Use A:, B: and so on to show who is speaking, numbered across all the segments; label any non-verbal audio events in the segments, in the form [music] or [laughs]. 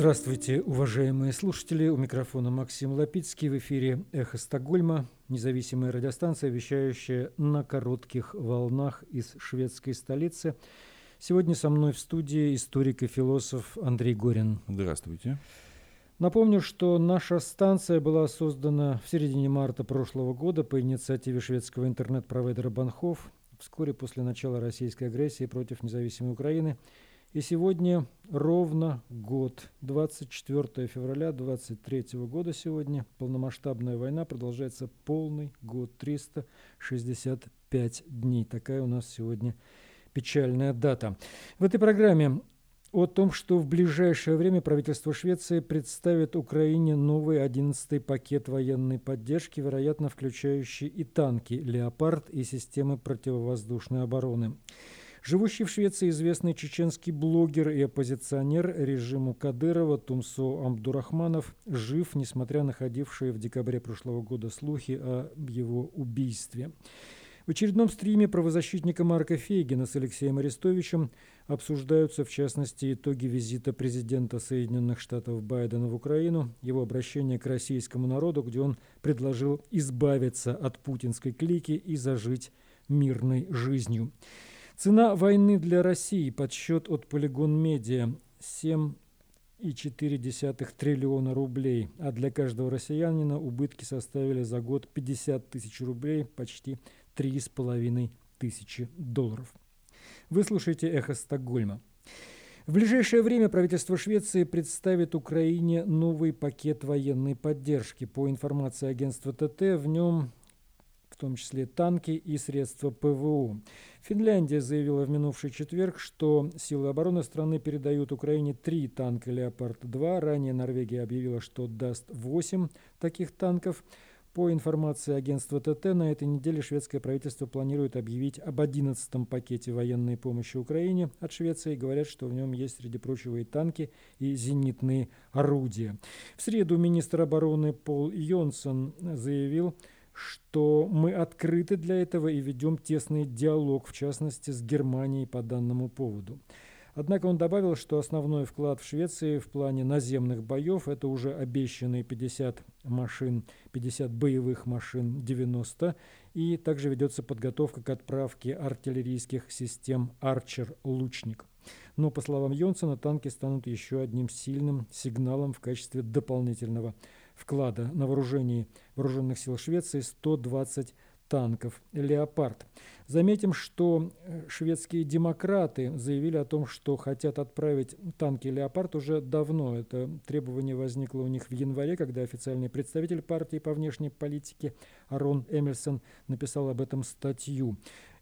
A: Здравствуйте, уважаемые слушатели. У микрофона Максим Лапицкий. В эфире «Эхо Стокгольма», независимая радиостанция, вещающая на коротких волнах из шведской столицы. Сегодня со мной в студии историк и философ Андрей Горин.
B: Здравствуйте.
A: Напомню, что наша станция была создана в середине марта прошлого года по инициативе шведского интернет-провайдера Банхов вскоре после начала российской агрессии против независимой Украины – и сегодня ровно год, 24 февраля 23 года сегодня, полномасштабная война продолжается полный год, 365 дней. Такая у нас сегодня печальная дата. В этой программе о том, что в ближайшее время правительство Швеции представит Украине новый 11-й пакет военной поддержки, вероятно, включающий и танки «Леопард» и системы противовоздушной обороны. Живущий в Швеции известный чеченский блогер и оппозиционер режиму Кадырова Тумсо Амдурахманов жив, несмотря на ходившие в декабре прошлого года слухи о его убийстве. В очередном стриме правозащитника Марка Фейгина с Алексеем Арестовичем обсуждаются, в частности, итоги визита президента Соединенных Штатов Байдена в Украину, его обращение к российскому народу, где он предложил избавиться от путинской клики и зажить мирной жизнью. Цена войны для России, подсчет от Полигон Медиа, 7,4 триллиона рублей, а для каждого россиянина убытки составили за год 50 тысяч рублей, почти 3,5 тысячи долларов. Вы слушаете «Эхо Стокгольма». В ближайшее время правительство Швеции представит Украине новый пакет военной поддержки. По информации агентства ТТ, в нем том числе танки и средства ПВО. Финляндия заявила в минувший четверг, что силы обороны страны передают Украине три танка «Леопард-2». Ранее Норвегия объявила, что даст восемь таких танков. По информации агентства ТТ, на этой неделе шведское правительство планирует объявить об 11-м пакете военной помощи Украине от Швеции. Говорят, что в нем есть, среди прочего, и танки, и зенитные орудия. В среду министр обороны Пол Йонсон заявил, что мы открыты для этого и ведем тесный диалог, в частности, с Германией по данному поводу. Однако он добавил, что основной вклад в Швеции в плане наземных боев – это уже обещанные 50 машин, 50 боевых машин 90, и также ведется подготовка к отправке артиллерийских систем «Арчер-Лучник». Но, по словам Йонсона, танки станут еще одним сильным сигналом в качестве дополнительного вклада на вооружении вооруженных сил Швеции 120 танков «Леопард». Заметим, что э, шведские демократы заявили о том, что хотят отправить танки «Леопард» уже давно. Это требование возникло у них в январе, когда официальный представитель партии по внешней политике Арон Эмерсон написал об этом статью.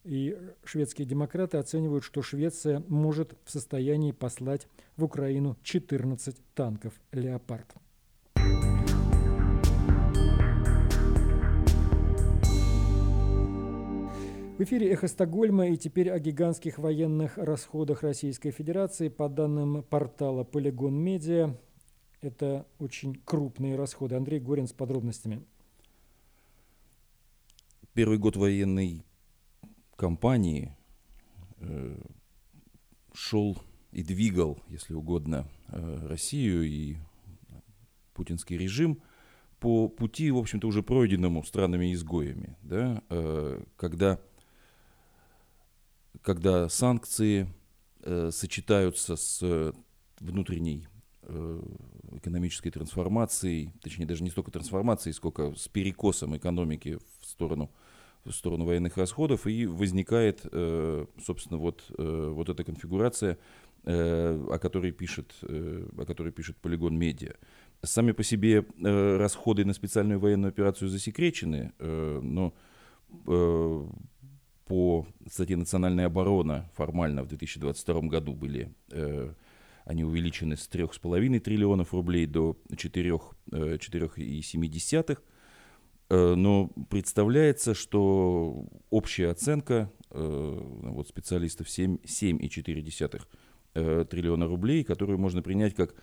A: И шведские демократы оценивают, что Швеция может в состоянии послать в Украину 14 танков «Леопард». В эфире «Эхо Стокгольма» и теперь о гигантских военных расходах Российской Федерации. По данным портала «Полигон Медиа», это очень крупные расходы. Андрей Горин с подробностями.
B: Первый год военной кампании э, шел и двигал, если угодно, э, Россию и путинский режим по пути, в общем-то, уже пройденному странами-изгоями, да, э, когда когда санкции э, сочетаются с э, внутренней э, экономической трансформацией, точнее даже не столько трансформацией, сколько с перекосом экономики в сторону, в сторону военных расходов, и возникает, э, собственно, вот, э, вот эта конфигурация, э, о которой пишет, э, о которой пишет Полигон Медиа. Сами по себе э, расходы на специальную военную операцию засекречены, но по статье «Национальная оборона» формально в 2022 году были э, они увеличены с 3,5 триллионов рублей до 4,7. Э, э, но представляется, что общая оценка э, вот специалистов 7,4 э, триллиона рублей, которую можно принять как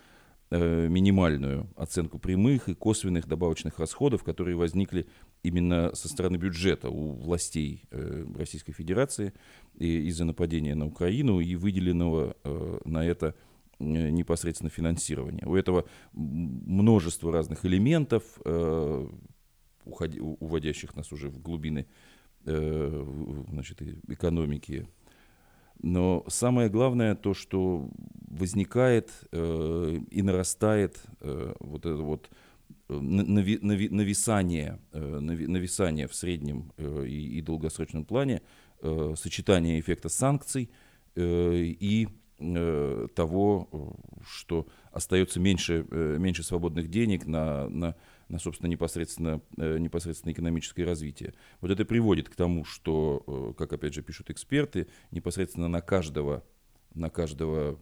B: минимальную оценку прямых и косвенных добавочных расходов, которые возникли именно со стороны бюджета у властей э, Российской Федерации из-за нападения на Украину и выделенного э, на это непосредственно финансирования. У этого множество разных элементов, уводящих нас уже в глубины значит, экономики. Но самое главное то, что возникает и нарастает вот это вот нависание, нависание в среднем и долгосрочном плане э, сочетание эффекта санкций э, и э, того, э, что остается меньше, э, меньше свободных денег на, на, на собственно, непосредственно, э, непосредственно экономическое развитие. Вот это приводит к тому, что, э, как опять же пишут эксперты, непосредственно на каждого, на каждого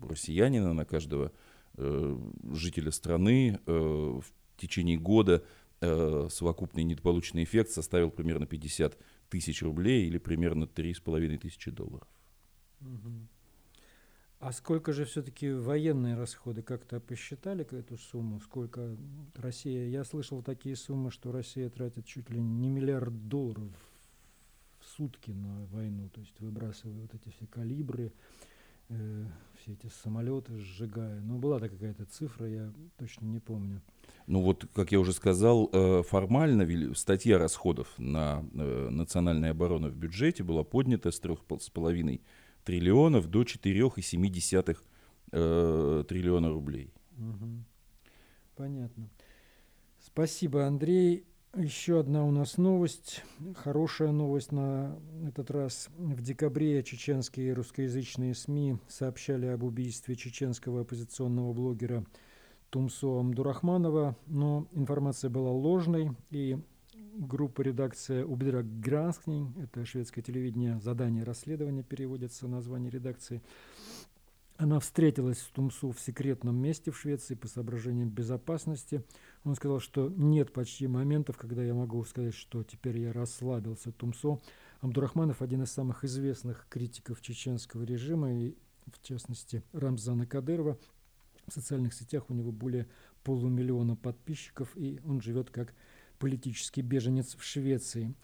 B: россиянина, на каждого э, жителя страны в течение года совокупный недополученный эффект составил примерно 50 тысяч рублей или примерно 3,5 тысячи долларов.
A: А сколько же все-таки военные расходы? Как-то посчитали эту сумму? Сколько Россия? Я слышал такие суммы, что Россия тратит чуть ли не миллиард долларов в сутки на войну, то есть выбрасывая вот эти все калибры, э, все эти самолеты сжигая. Ну, была такая какая-то цифра, я точно не помню.
B: Ну вот, как я уже сказал, э, формально статья расходов на э, национальную оборону в бюджете была поднята с 3,5 триллионов до 4,7 э, триллиона рублей.
A: Угу. Понятно. Спасибо, Андрей. Еще одна у нас новость, хорошая новость на этот раз. В декабре чеченские русскоязычные СМИ сообщали об убийстве чеченского оппозиционного блогера Тумсо Амдурахманова, но информация была ложной, и группа редакция Убдира Гранскни, это шведское телевидение, задание расследования переводится. Название редакции, она встретилась с Тумсу в секретном месте в Швеции по соображениям безопасности. Он сказал, что нет почти моментов, когда я могу сказать, что теперь я расслабился. Тумсо Амдурахманов один из самых известных критиков чеченского режима, и в частности Рамзана Кадырова, в социальных сетях у него более полумиллиона подписчиков, и он живет как политический беженец в Швеции.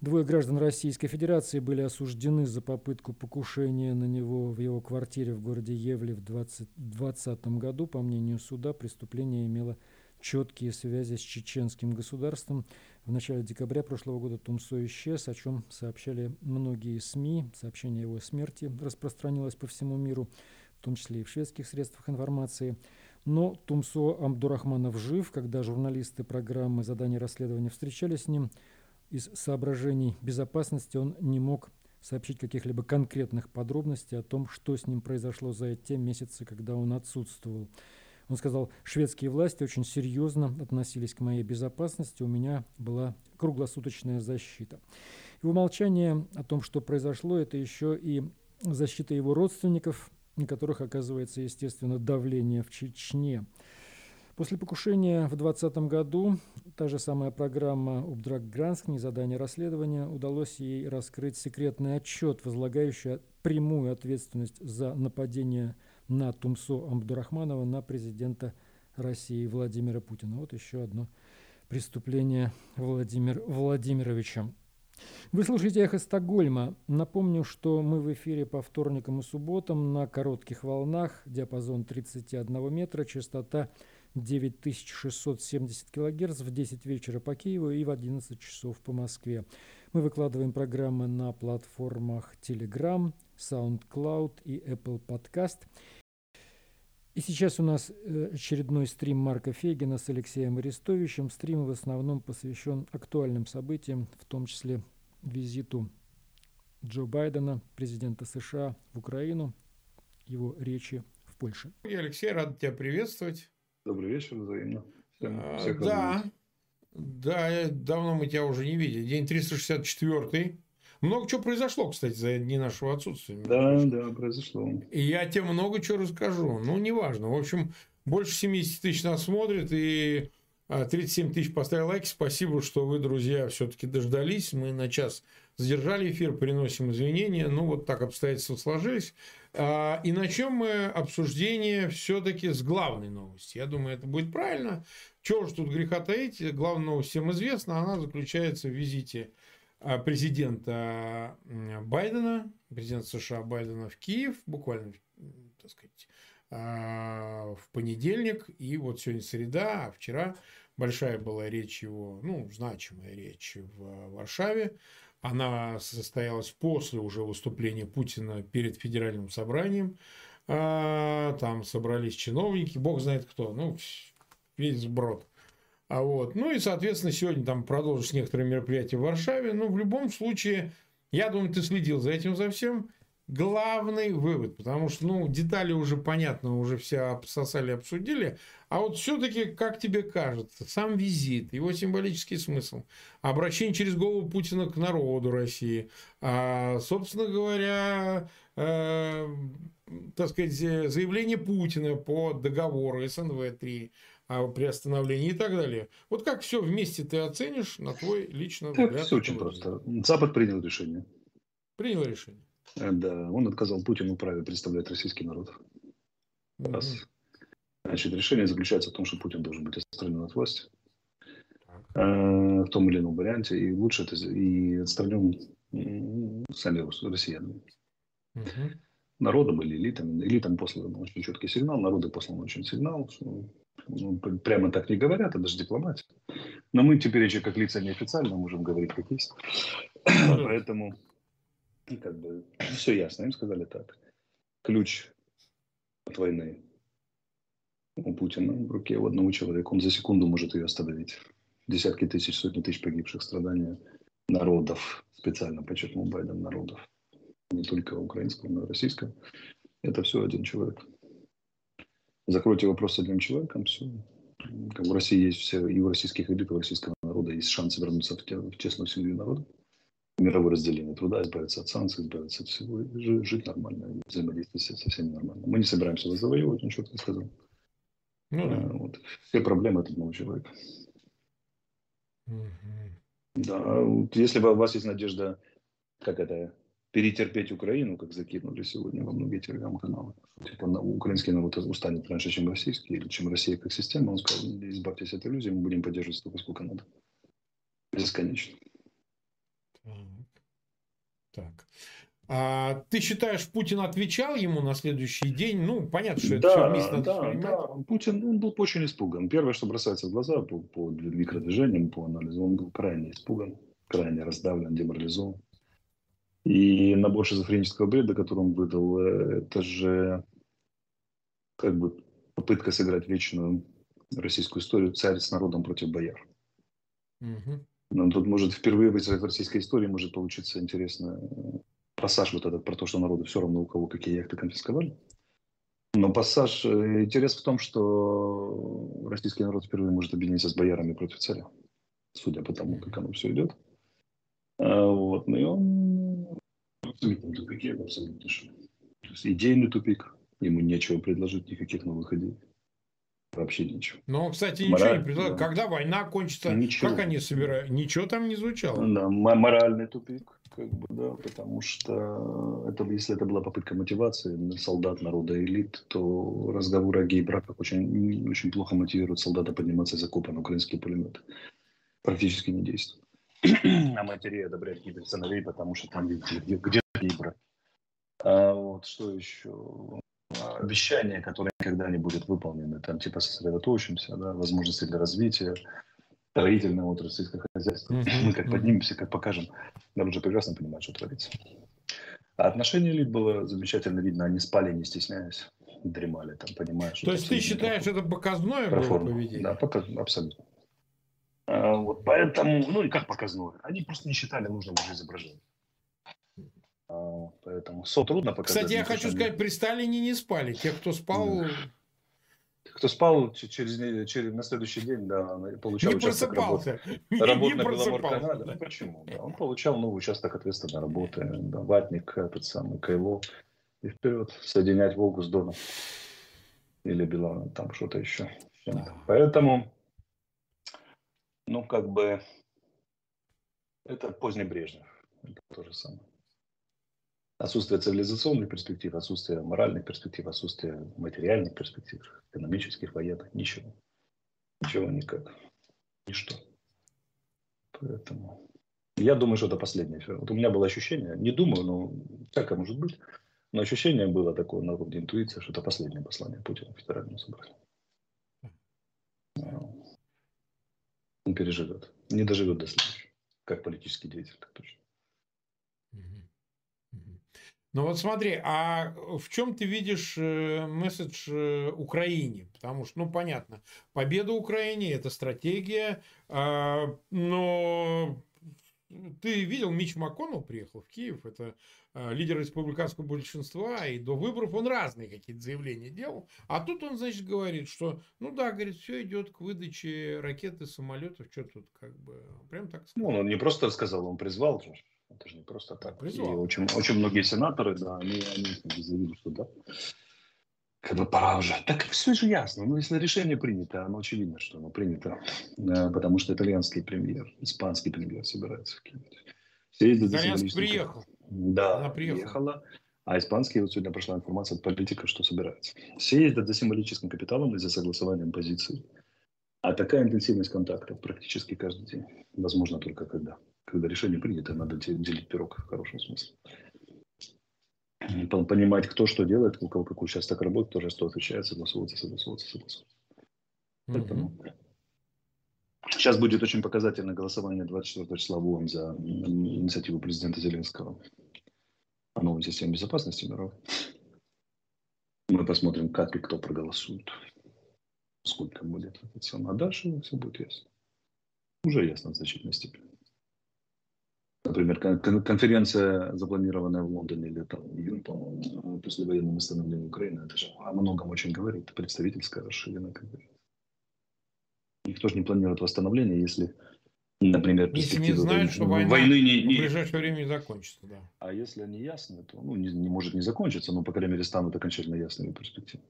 A: Двое граждан Российской Федерации были осуждены за попытку покушения на него в его квартире в городе Евле в 2020 году. По мнению суда, преступление имело четкие связи с чеченским государством. В начале декабря прошлого года Тумсо исчез, о чем сообщали многие СМИ. Сообщение о его смерти распространилось по всему миру в том числе и в шведских средствах информации. Но Тумсо Амдурахманов жив, когда журналисты программы «Задание расследования» встречались с ним, из соображений безопасности он не мог сообщить каких-либо конкретных подробностей о том, что с ним произошло за те месяцы, когда он отсутствовал. Он сказал, шведские власти очень серьезно относились к моей безопасности, у меня была круглосуточная защита. Его молчание о том, что произошло, это еще и защита его родственников, на которых оказывается, естественно, давление в Чечне. После покушения в 2020 году та же самая программа Убдрак Гранск, задание расследования, удалось ей раскрыть секретный отчет, возлагающий прямую ответственность за нападение на Тумсо Амбдурахманова на президента России Владимира Путина. Вот еще одно преступление Владимир Владимировича. Вы слушаете «Эхо Стокгольма». Напомню, что мы в эфире по вторникам и субботам на коротких волнах, диапазон 31 метра, частота 9670 кГц в 10 вечера по Киеву и в 11 часов по Москве. Мы выкладываем программы на платформах Telegram, SoundCloud и Apple Podcast. И сейчас у нас э, очередной стрим Марка Фегина с Алексеем Арестовичем. Стрим в основном посвящен актуальным событиям, в том числе визиту Джо Байдена, президента США, в Украину, его речи в Польше.
C: Алексей, рад тебя приветствовать.
D: Добрый вечер, взаимно.
C: Всем, а, да, да, давно мы тебя уже не видели. День 364 много чего произошло, кстати, за дни нашего отсутствия.
D: Да, да, произошло.
C: И я тебе много чего расскажу. Ну, неважно. В общем, больше 70 тысяч нас смотрит, и 37 а, тысяч поставили лайки. Спасибо, что вы, друзья, все-таки дождались. Мы на час задержали эфир, приносим извинения. Ну, вот так обстоятельства сложились. А, и начнем мы обсуждение все-таки с главной новости. Я думаю, это будет правильно. Чего же тут греха таить? Главная новость всем известна. Она заключается в визите президента Байдена, президента США Байдена в Киев, буквально так сказать, а, в понедельник, и вот сегодня среда, а вчера большая была речь его, ну, значимая речь в Варшаве. Она состоялась после уже выступления Путина перед федеральным собранием. А, там собрались чиновники, бог знает кто, ну, весь сброд. А вот, ну и, соответственно, сегодня там продолжились некоторые мероприятия в Варшаве. Но в любом случае, я думаю, ты следил за этим, за всем. Главный вывод, потому что, ну, детали уже понятно, уже все обсосали, обсудили, а вот все-таки, как тебе кажется, сам визит, его символический смысл, обращение через голову Путина к народу России, а, собственно говоря, э, так сказать, заявление Путина по договору СНВ-3 о приостановлении и так далее. Вот как все вместе ты оценишь на твой личный взгляд?
D: Все очень просто. Запад принял решение.
C: Принял решение.
D: Э, да, он отказал Путину праве представлять российский народ. Раз. Значит, решение заключается в том, что Путин должен быть отстранен от власти э, в том или ином варианте, и лучше это и отстранен сами россияне. Угу. Народом или элитам. Элитам послан очень четкий сигнал, народу послан очень сигнал. Что, ну, прямо так не говорят, это даже дипломатия. Но мы теперь еще как лица неофициально можем говорить как есть. Поэтому и как бы все ясно. Им сказали так. Ключ от войны у Путина в руке у одного человека. Он за секунду может ее остановить. Десятки тысяч, сотни тысяч погибших, страдания народов, специально подчеркнул Байден, народов. Не только украинского, но и российского. Это все один человек. Закройте вопрос с одним человеком, все. Как в России есть все, и у российских элит, и у российского народа есть шанс вернуться в, те, в тесную семью народа мировое разделение труда, избавиться от санкций, избавиться от всего, и жить нормально, взаимодействовать со всеми нормально. Мы не собираемся вас завоевывать, он четко сказал. Ну, да. А, вот. Все проблемы от одного человека. Угу. Да, вот если у вас есть надежда, как это, перетерпеть Украину, как закинули сегодня во многие телеграм-каналы. Типа украинский народ устанет раньше, чем российский, или чем Россия как система. Он сказал, избавьтесь от иллюзий, мы будем поддерживать столько, сколько надо. Бесконечно.
C: Так. А ты считаешь, Путин отвечал ему на следующий день? Ну, понятно, что
D: это
C: все
D: вместе надо да, да. Путин он был очень испуган. Первое, что бросается в глаза по, по микродвижениям, по анализу, он был крайне испуган, крайне раздавлен, деморализован. И набор шизофренического бреда, который он выдал, э, это же как бы попытка сыграть вечную российскую историю «Царь с народом против бояр». Угу. Но тут может впервые в российской истории может получиться интересно э, пассаж вот этот про то, что народу все равно у кого какие яхты конфисковали. Но пассаж, э, интерес в том, что российский народ впервые может объединиться с боярами против царя, судя по тому, как оно все идет. А, вот, ну и он абсолютном тупике, в абсолютнейшем. То есть идейный тупик, ему нечего предложить, никаких новых идей. Вообще ничего.
C: Но, кстати, ничего Мораль, не предлагают. Да. Когда война кончится, ничего. как они собирают? Ничего там не звучало.
D: Да, моральный тупик, как бы, да, потому что это, если это была попытка мотивации солдат народа элит, то разговоры о гей-браках очень, очень плохо мотивируют солдата подниматься из окопа на украинские пулеметы. Практически не действует. [clears throat] А матерей одобрять гибель сыновей, потому что там где, где гей-брак. А вот что еще? обещания, которые никогда не будут выполнены. Там типа сосредоточимся, да, возможности для развития, строительной отрасли, сельского хозяйства. Mm-hmm. Мы как поднимемся, как покажем. Народ уже прекрасно понимает, что творится. А отношение элит было замечательно видно. Они спали, не стесняясь. Дремали там, понимаешь.
C: То есть ты считаешь, это показное было поведение?
D: Да, показ... абсолютно. А, вот, поэтому, ну и как показное? Они просто не считали нужным уже изображение. А, поэтому СО трудно показать.
C: Кстати, я хочу сказать, при Сталине не спали. Те, кто спал...
D: Кто спал через, через, на следующий день, да, получал [laughs]
C: не участок
D: работы. Не, работы не на Беломорканале. Да, почему? Да, он получал новый участок ответственной работы. Да, ватник, этот самый Кайло. И вперед соединять Волгу с Доном. Или Белом, там что-то еще. Да. Поэтому, ну, как бы, это поздний Брежнев. Это то же самое. Отсутствие цивилизационных перспектив, отсутствие моральных перспектив, отсутствие материальных перспектив, экономических, военных, ничего. Ничего никак. Ничто. Поэтому я думаю, что это последнее. Вот у меня было ощущение, не думаю, но всякое может быть. Но ощущение было такое на уровне интуиции, что это последнее послание Путина в федеральном собрании. Он переживет. Не доживет до следующего. Как политический деятель, так точно.
C: Ну вот смотри, а в чем ты видишь э, месседж э, Украине? Потому что, ну понятно, победа Украине – это стратегия, а, но ты видел, Мич МакКоннелл приехал в Киев, это а, лидер республиканского большинства, и до выборов он разные какие-то заявления делал. А тут он, значит, говорит, что, ну да, говорит, все идет к выдаче ракеты, самолетов, что тут как бы, прям так
D: сказал. Ну, он не просто сказал, он призвал. Это же не просто так. Призвал. И очень, очень многие сенаторы, да, они, они заявили, что да, бы пора уже. Так все же ясно. Ну, если решение принято, оно очевидно, что оно принято. Э, потому что итальянский премьер, испанский премьер собирается в Киеве.
C: Итальянский приехал.
D: Да, Она приехала. приехала. А испанский, вот сегодня прошла информация от политика, что собирается. Все ездят за символическим капиталом и за согласованием позиций. А такая интенсивность контактов практически каждый день. Возможно только когда. Когда решение принято, надо делить пирог в хорошем смысле понимать, кто что делает, у кого какой участок работы, тоже что отвечает, согласовываться, согласовываться, согласовываться. Поэтому сейчас будет очень показательное голосование 24 числа в ООН за инициативу президента Зеленского о новой системе безопасности мировой. Мы посмотрим, как и кто проголосует, сколько будет. А дальше все будет ясно. Уже ясно в значительной степени. Например, конференция, запланированная в Лондоне летом, июнь, по-моему, после военного восстановления Украины, это же о многом очень говорит. Представительская расширенная конференция. Никто же не планирует восстановление, если, например,
C: если не знают, что война войны не, не... в ближайшее время не закончится. Да.
D: А если они ясны, то ну, не, не может не закончиться, но, по крайней мере, станут окончательно ясными перспективы.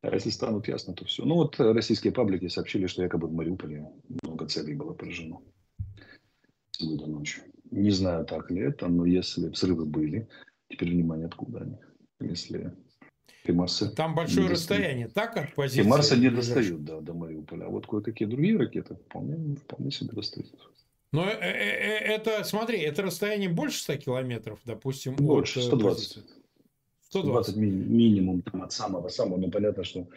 D: А если станут ясны, то все. Ну вот российские паблики сообщили, что якобы в Мариуполе много целей было поражено сегодня ночью. Не знаю, так ли это, но если взрывы были, теперь внимание, откуда они. Если
C: Химарсы Там большое расстояние, так, от позиции?
D: Химарсы не достают, да, до Мариуполя. А вот кое-какие другие ракеты вполне, вполне себе достают.
C: Но э, э, э, это, смотри, это расстояние больше 100 километров, допустим?
D: Больше, от 120. 120. 120 минимум там, от самого-самого. Но понятно, что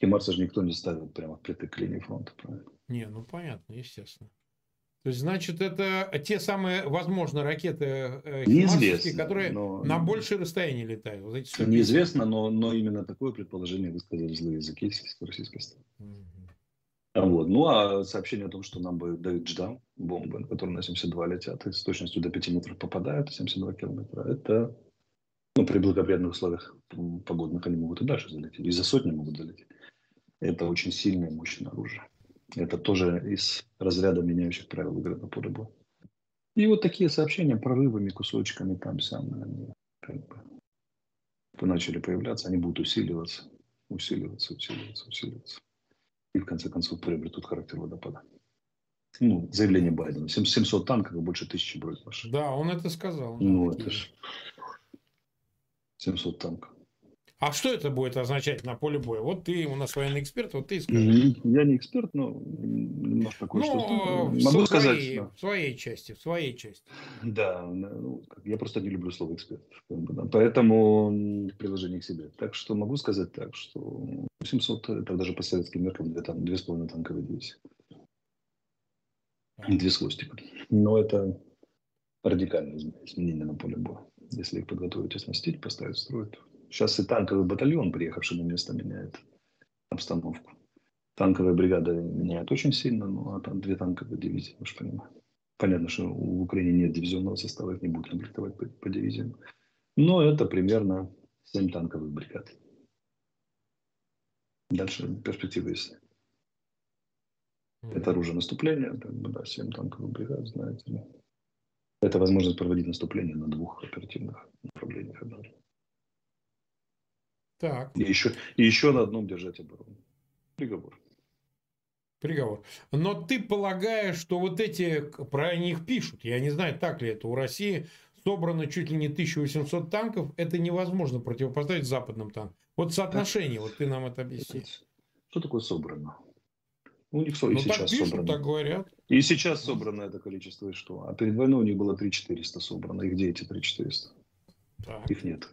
D: Химарсы же никто не ставил прямо впритык к линии фронта, правильно?
C: Не, ну понятно, естественно. То есть, значит, это те самые, возможно, ракеты э, Неизвестно, которые но... на большее расстояние летают. Вот
D: эти Неизвестно, но, но именно такое предположение высказали злые языки с российской стороны. Угу. Вот. Ну, а сообщение о том, что нам бы дают Дждам, бомбы, которые на 72 летят и с точностью до 5 метров попадают, 72 километра, это ну, при благоприятных условиях погодных они могут и дальше залететь, и за сотни могут залететь. Это очень сильное, мощное оружие. Это тоже из разряда меняющих правил игры на поле боя. И вот такие сообщения прорывами, кусочками там самые, они как бы начали появляться, они будут усиливаться, усиливаться, усиливаться, усиливаться. И в конце концов приобретут характер водопада. Ну, заявление Байдена. 700 танков и больше тысячи бронемашин.
C: Да, он это сказал.
D: Ну, это ж 700 танков.
C: А что это будет означать на поле боя? Вот ты у нас военный эксперт, вот ты скажи.
D: Я не эксперт, но немножко кое-что
C: ну, могу своей, сказать. Да. В своей части, в своей части.
D: Да, ну, я просто не люблю слово эксперт. Поэтому приложение к себе. Так что могу сказать так, что 700 это даже по советским меркам две, там, две с половиной танковые дивизии. Две с хвостиком. Но это радикальное изменение на поле боя. Если их подготовить, оснастить, поставить, строить, Сейчас и танковый батальон, приехавший на место, меняет обстановку. Танковая бригада меняет очень сильно, ну а там две танковые дивизии, уж понимаю. Понятно, что в Украине нет дивизионного состава, их не будут комплектовать по, по дивизиям. Но это примерно 7 танковых бригад. Дальше перспективы есть. Это оружие наступления, это, да, 7 танковых бригад, знаете. Это возможность проводить наступление на двух оперативных направлениях одновременно. Так. И еще, и еще на одном держать оборону. Приговор.
C: Приговор. Но ты полагаешь, что вот эти, про них пишут, я не знаю, так ли это, у России собрано чуть ли не 1800 танков, это невозможно противопоставить западным танкам. Вот соотношение, вот ты нам это объясни.
D: Что такое собрано? У них ну, и сейчас так пишут, собрано.
C: так говорят.
D: И сейчас собрано это количество, и что? А перед войной у них было 3400 собрано. И где эти 3400? Так. Их нет.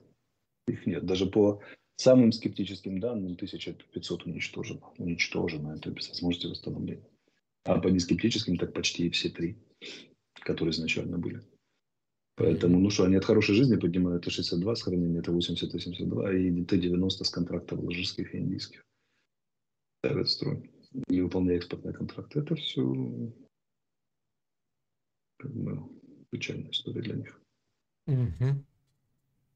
D: Их нет. Даже по самым скептическим данным 1500 уничтожено. Уничтожено. Это без возможности восстановления. А по нескептическим так почти все три, которые изначально были. Поэтому, ну что, они от хорошей жизни поднимают это 62 с хранения, это 80-82, и Т-90 с контрактов алжирских и индийских. Ставят строй. И выполняя экспортные контракты. Это все как бы, печальная история для них.
C: Угу.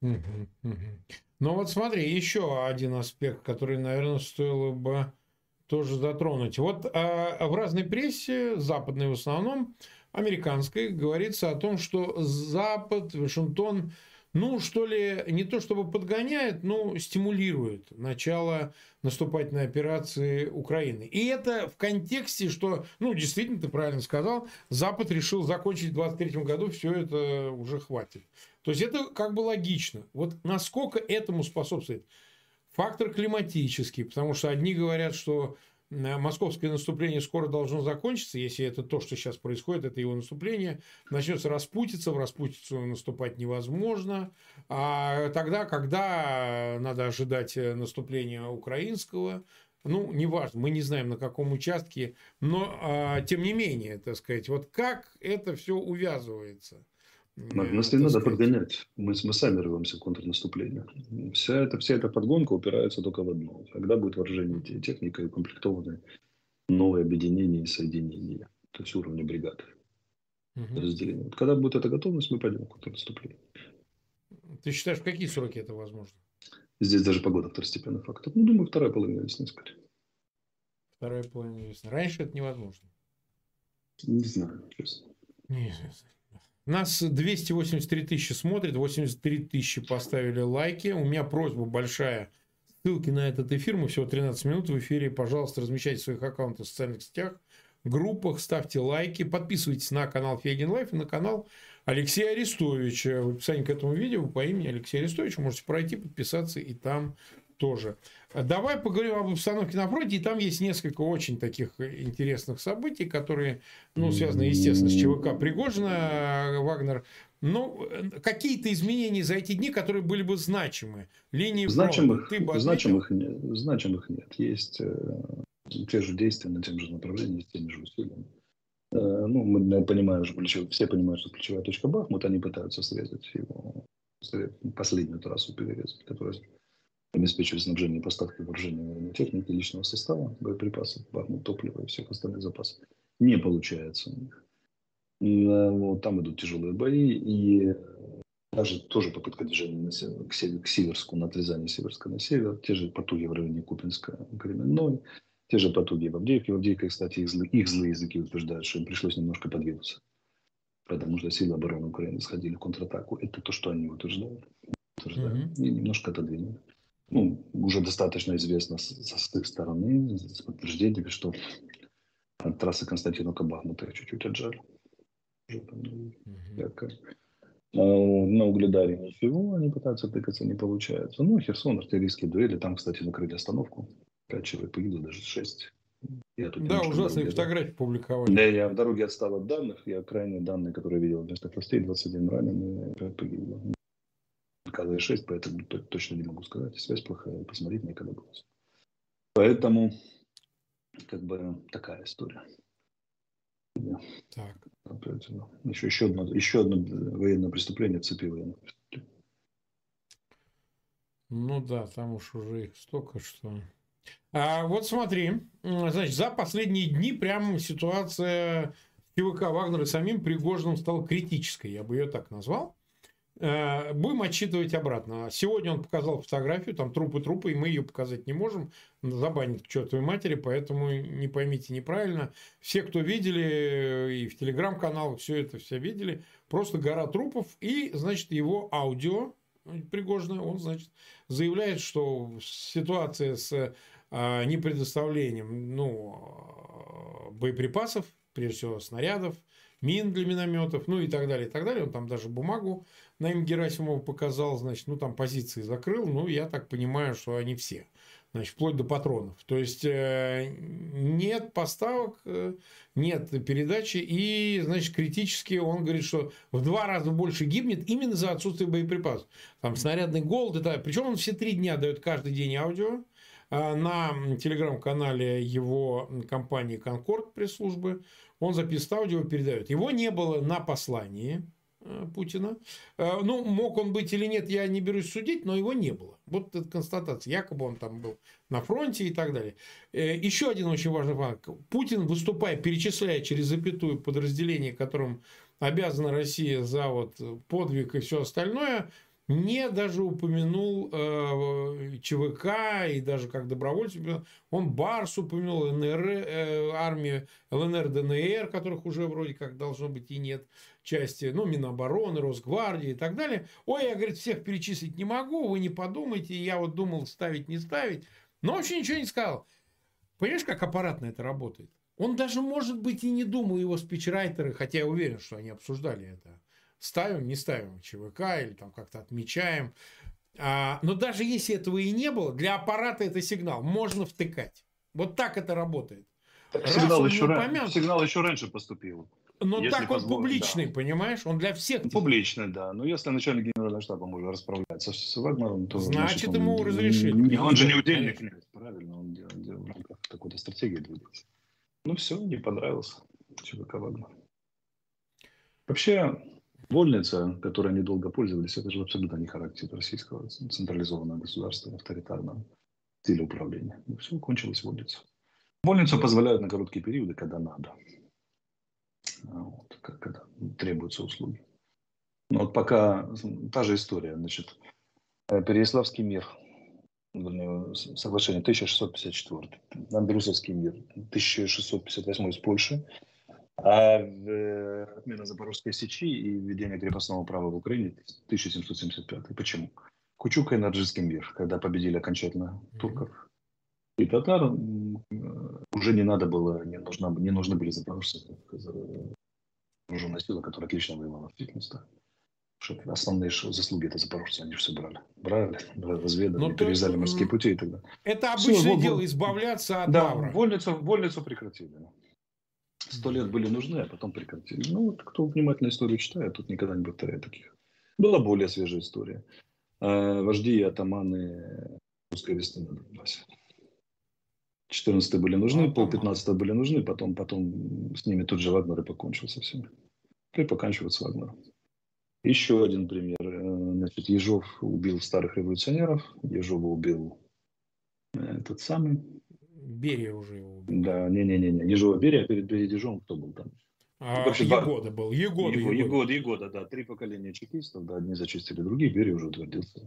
C: Угу, угу. Ну вот смотри, еще один аспект, который, наверное, стоило бы тоже затронуть. Вот а, в разной прессе, западной в основном, американской, говорится о том, что Запад, Вашингтон, ну, что ли, не то чтобы подгоняет, но стимулирует начало наступательной операции Украины. И это в контексте, что, ну, действительно, ты правильно сказал, Запад решил закончить в 2023 году, все это уже хватит. То есть это как бы логично. Вот насколько этому способствует фактор климатический, потому что одни говорят, что московское наступление скоро должно закончиться, если это то, что сейчас происходит, это его наступление, начнется распутиться, в распутицу наступать невозможно, а тогда, когда надо ожидать э, наступления украинского, ну, неважно, мы не знаем на каком участке, но а, тем не менее, так сказать, вот как это все увязывается –
D: нас не надо подгонять. Мы, мы сами рвемся в контрнаступление. Вся эта, вся эта подгонка упирается только в одно. Когда будет вооружение техника и укомплектованные новые объединения и соединения, то есть уровня бригады. Угу. Разделение. Вот когда будет эта готовность, мы пойдем в контрнаступление.
C: Ты считаешь, в какие сроки это возможно?
D: Здесь даже погода второстепенный фактор. Ну, думаю, вторая половина весны, скорее.
C: Вторая половина весны. Раньше это невозможно.
D: Не знаю, честно.
C: Неизвестно. Нас 283 тысячи смотрит, 83 тысячи поставили лайки. У меня просьба большая. Ссылки на этот эфир, мы всего 13 минут в эфире. Пожалуйста, размещайте своих аккаунтах в социальных сетях, группах, ставьте лайки, подписывайтесь на канал Фейгин Live и на канал Алексея Арестовича. В описании к этому видео по имени Алексей Арестович можете пройти, подписаться и там тоже. Давай поговорим об обстановке на фронте. И там есть несколько очень таких интересных событий, которые ну, связаны, естественно, с ЧВК Пригожина, Вагнер. Но ну, какие-то изменения за эти дни, которые были бы значимы? Линии
D: значимых, фронта. Ты значимых, нет, значимых нет. Есть э, те же действия на тем же направлении, с теми же усилиями. Э, ну, мы понимаем, что все понимают, что ключевая точка Бахмут, они пытаются срезать его, последнюю трассу перерезать, которая обеспечивать снабжение и поставки вооружения техники, личного состава, боеприпасов, бахмут, топлива и всех остальных запасов. Не получается у них. Э, вот, там идут тяжелые бои, и даже тоже попытка движения на север, к, север, к Северску, на отрезание Северска на север, те же потуги в районе Купинска, Кременной, те же потуги в Авдеевке. В Авдеевке, кстати, их, злые, их злые языки утверждают, что им пришлось немножко подвинуться, потому что силы обороны Украины сходили в контратаку. Это то, что они утверждают. утверждают. Mm-hmm. И немножко отодвинули ну, уже достаточно известно с, с их стороны, с подтверждениями, что от трассы Константиновка Бахмута чуть-чуть отжали. Mm-hmm. на Угледаре ничего, они пытаются тыкаться, не получается. Ну, Херсон, артиллерийские дуэли, там, кстати, накрыли остановку. Пять человек погибло, даже шесть.
C: Я тут да, ужасные фотографии публиковали.
D: Да, я в дороге отстал от данных. Я крайние данные, которые видел вместо властей, 21 раненый, 5 погибло. КЗ-6, поэтому точно не могу сказать. Связь плохая, посмотреть некогда было. Поэтому, как бы, такая история. Так. Еще, еще, одно, еще одно военное преступление в цепи военных преступлений.
C: Ну да, там уж уже их столько, что... А вот смотри, значит, за последние дни прям ситуация ЧВК Вагнера самим Пригожиным стала критической, я бы ее так назвал. Э, будем отсчитывать обратно. Сегодня он показал фотографию, там трупы трупы, и мы ее показать не можем. Забанит к чертовой матери, поэтому не поймите неправильно. Все, кто видели, э, и в телеграм-каналах все это все видели, просто гора трупов, и, значит, его аудио Пригожина, он, значит, заявляет, что ситуация с непредоставлением ну, боеприпасов прежде всего, снарядов, мин для минометов, ну и так далее, и так далее. Он там даже бумагу на им Герасимова показал, значит, ну там позиции закрыл, ну я так понимаю, что они все значит, вплоть до патронов. То есть э, нет поставок, э, нет передачи, и, значит, критически он говорит, что в два раза больше гибнет именно за отсутствие боеприпасов. Там снарядный голод, это, причем он все три дня дает каждый день аудио на телеграм-канале его компании Конкорд пресс-службы. Он записывает аудио, передает. Его не было на послании Э, Путина. Э, ну, мог он быть или нет, я не берусь судить, но его не было. Вот эта констатация. Якобы он там был на фронте и так далее. Э, еще один очень важный факт. Путин, выступая, перечисляя через запятую подразделение, которым обязана Россия за вот подвиг и все остальное, не даже упомянул э, ЧВК и даже как добровольец, он Барс упомянул, НР, э, армию ЛНР, ДНР, которых уже вроде как должно быть и нет части, ну, Минобороны, Росгвардии и так далее. Ой, я, говорит, всех перечислить не могу, вы не подумайте, я вот думал ставить, не ставить, но вообще ничего не сказал. Понимаешь, как аппаратно это работает? Он даже, может быть, и не думал его спичрайтеры, хотя я уверен, что они обсуждали это ставим, не ставим ЧВК или там как-то отмечаем. А, но даже если этого и не было, для аппарата это сигнал. Можно втыкать. Вот так это работает.
D: Так сигнал, еще ран... сигнал еще раньше поступил.
C: Но если так он позволит, публичный, да. понимаешь? Он для всех.
D: Публичный, да. Но если начальник генерального штаба может расправляться с Вагнером, то...
C: Значит, значит ему он, разрешили.
D: Он, он же не удельный князь, правильно? Он делал, делал в рамках какой-то стратегии двигался. Ну все, не понравился ЧВК Вагнер. Вообще, Вольница, которой они долго пользовались, это же абсолютно не характер российского централизованного государства, авторитарного стиля управления. И все, кончилась вольница. Вольницу позволяют на короткие периоды, когда надо. А вот, когда требуются услуги. Но вот пока та же история. Значит, э, Переяславский мир, соглашение 1654, Андрусовский мир 1658 с Польшей, а в э, отмена Запорожской сечи и введение крепостного права в Украине 1775. Почему? Кучука и Нарджинский мир, когда победили окончательно турков и татар, уже не надо было, не, нужна, не нужны были запорожцы, вооруженная сила, которая отлично воевала в этих местах. Основные заслуги это запорожцы, они все брали. Брали, брали разведали, Но перевязали морские пути и так далее.
C: Это обычное все, дело, избавляться от
D: Да, вольницу, вольницу прекратили. Сто лет были нужны, а потом прекратили. Ну, вот кто внимательно историю читает, тут никогда не повторяет таких. Была более свежая история. А, вожди и атаманы русской весны на Донбассе. 14 были нужны, пол 15 были нужны, потом, потом с ними тут же Вагнер и покончил со всеми. И поканчивают с Вагнером. Еще один пример. Э, значит, Ежов убил старых революционеров, Ежова убил э, этот самый
C: Берия уже его
D: убил. Да, не-не-не, Ежова Берия, а перед, Ежовым кто был там?
C: А, Вообще, Егода был. Егода,
D: Егода, Егода, Егода, да. Три поколения чекистов, да, одни зачистили другие, Берия уже утвердился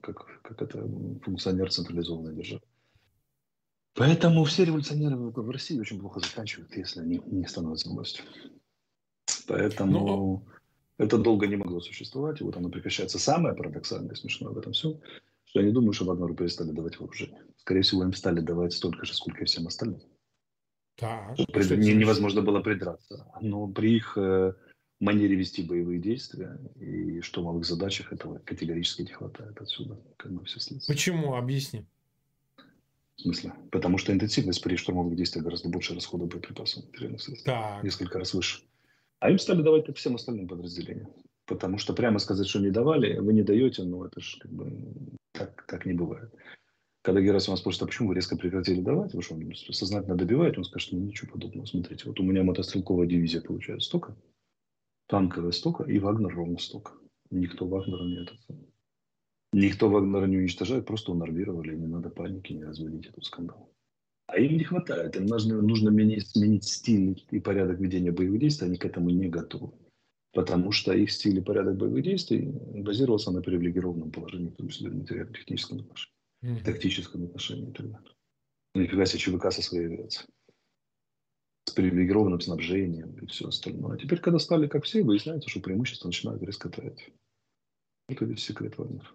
D: как, как это функционер централизованной державы. Поэтому все революционеры в России очень плохо заканчивают, если они не становятся властью. Поэтому Но... Ну, это долго не могло существовать, и вот оно прекращается. Самое парадоксальное и смешное в этом всем, что я не думаю, что Вагнеру перестали давать вооружение. Скорее всего, им стали давать столько же, сколько и всем остальным. Так, Пред... не, невозможно было придраться. Но при их э, манере вести боевые действия и штурмовых задачах этого категорически не хватает отсюда. Как бы все
C: Почему? Объясни.
D: В смысле? Потому что интенсивность при штурмовых действиях гораздо больше расхода боеприпасов. Так. Несколько раз выше. А им стали давать как всем остальным подразделениям. Потому что прямо сказать, что не давали, вы не даете, ну это же как бы так, так не бывает. Когда Герасимов спросит, а почему вы резко прекратили давать, вы что, сознательно добиваете, он скажет, ну ничего подобного. Смотрите, вот у меня мотострелковая дивизия получает столько, танковая столько, и Вагнер ровно столько. Никто Вагнера не этот Никто Вагнера не уничтожает, просто унарвировали, не надо паники, не разводить этот скандал. А им не хватает, им нужно, нужно сменить стиль и порядок ведения боевых действий, они к этому не готовы потому что их стиль и порядок боевых действий базировался на привилегированном положении, числе в материально-техническом отношении, mm-hmm. тактическом отношении и так далее. Ну, нифига себе ЧВК со своей авиацией. С привилегированным снабжением и все остальное. А теперь, когда стали как все, выясняется, что преимущество начинают резко таять. Это весь секрет Вагнера.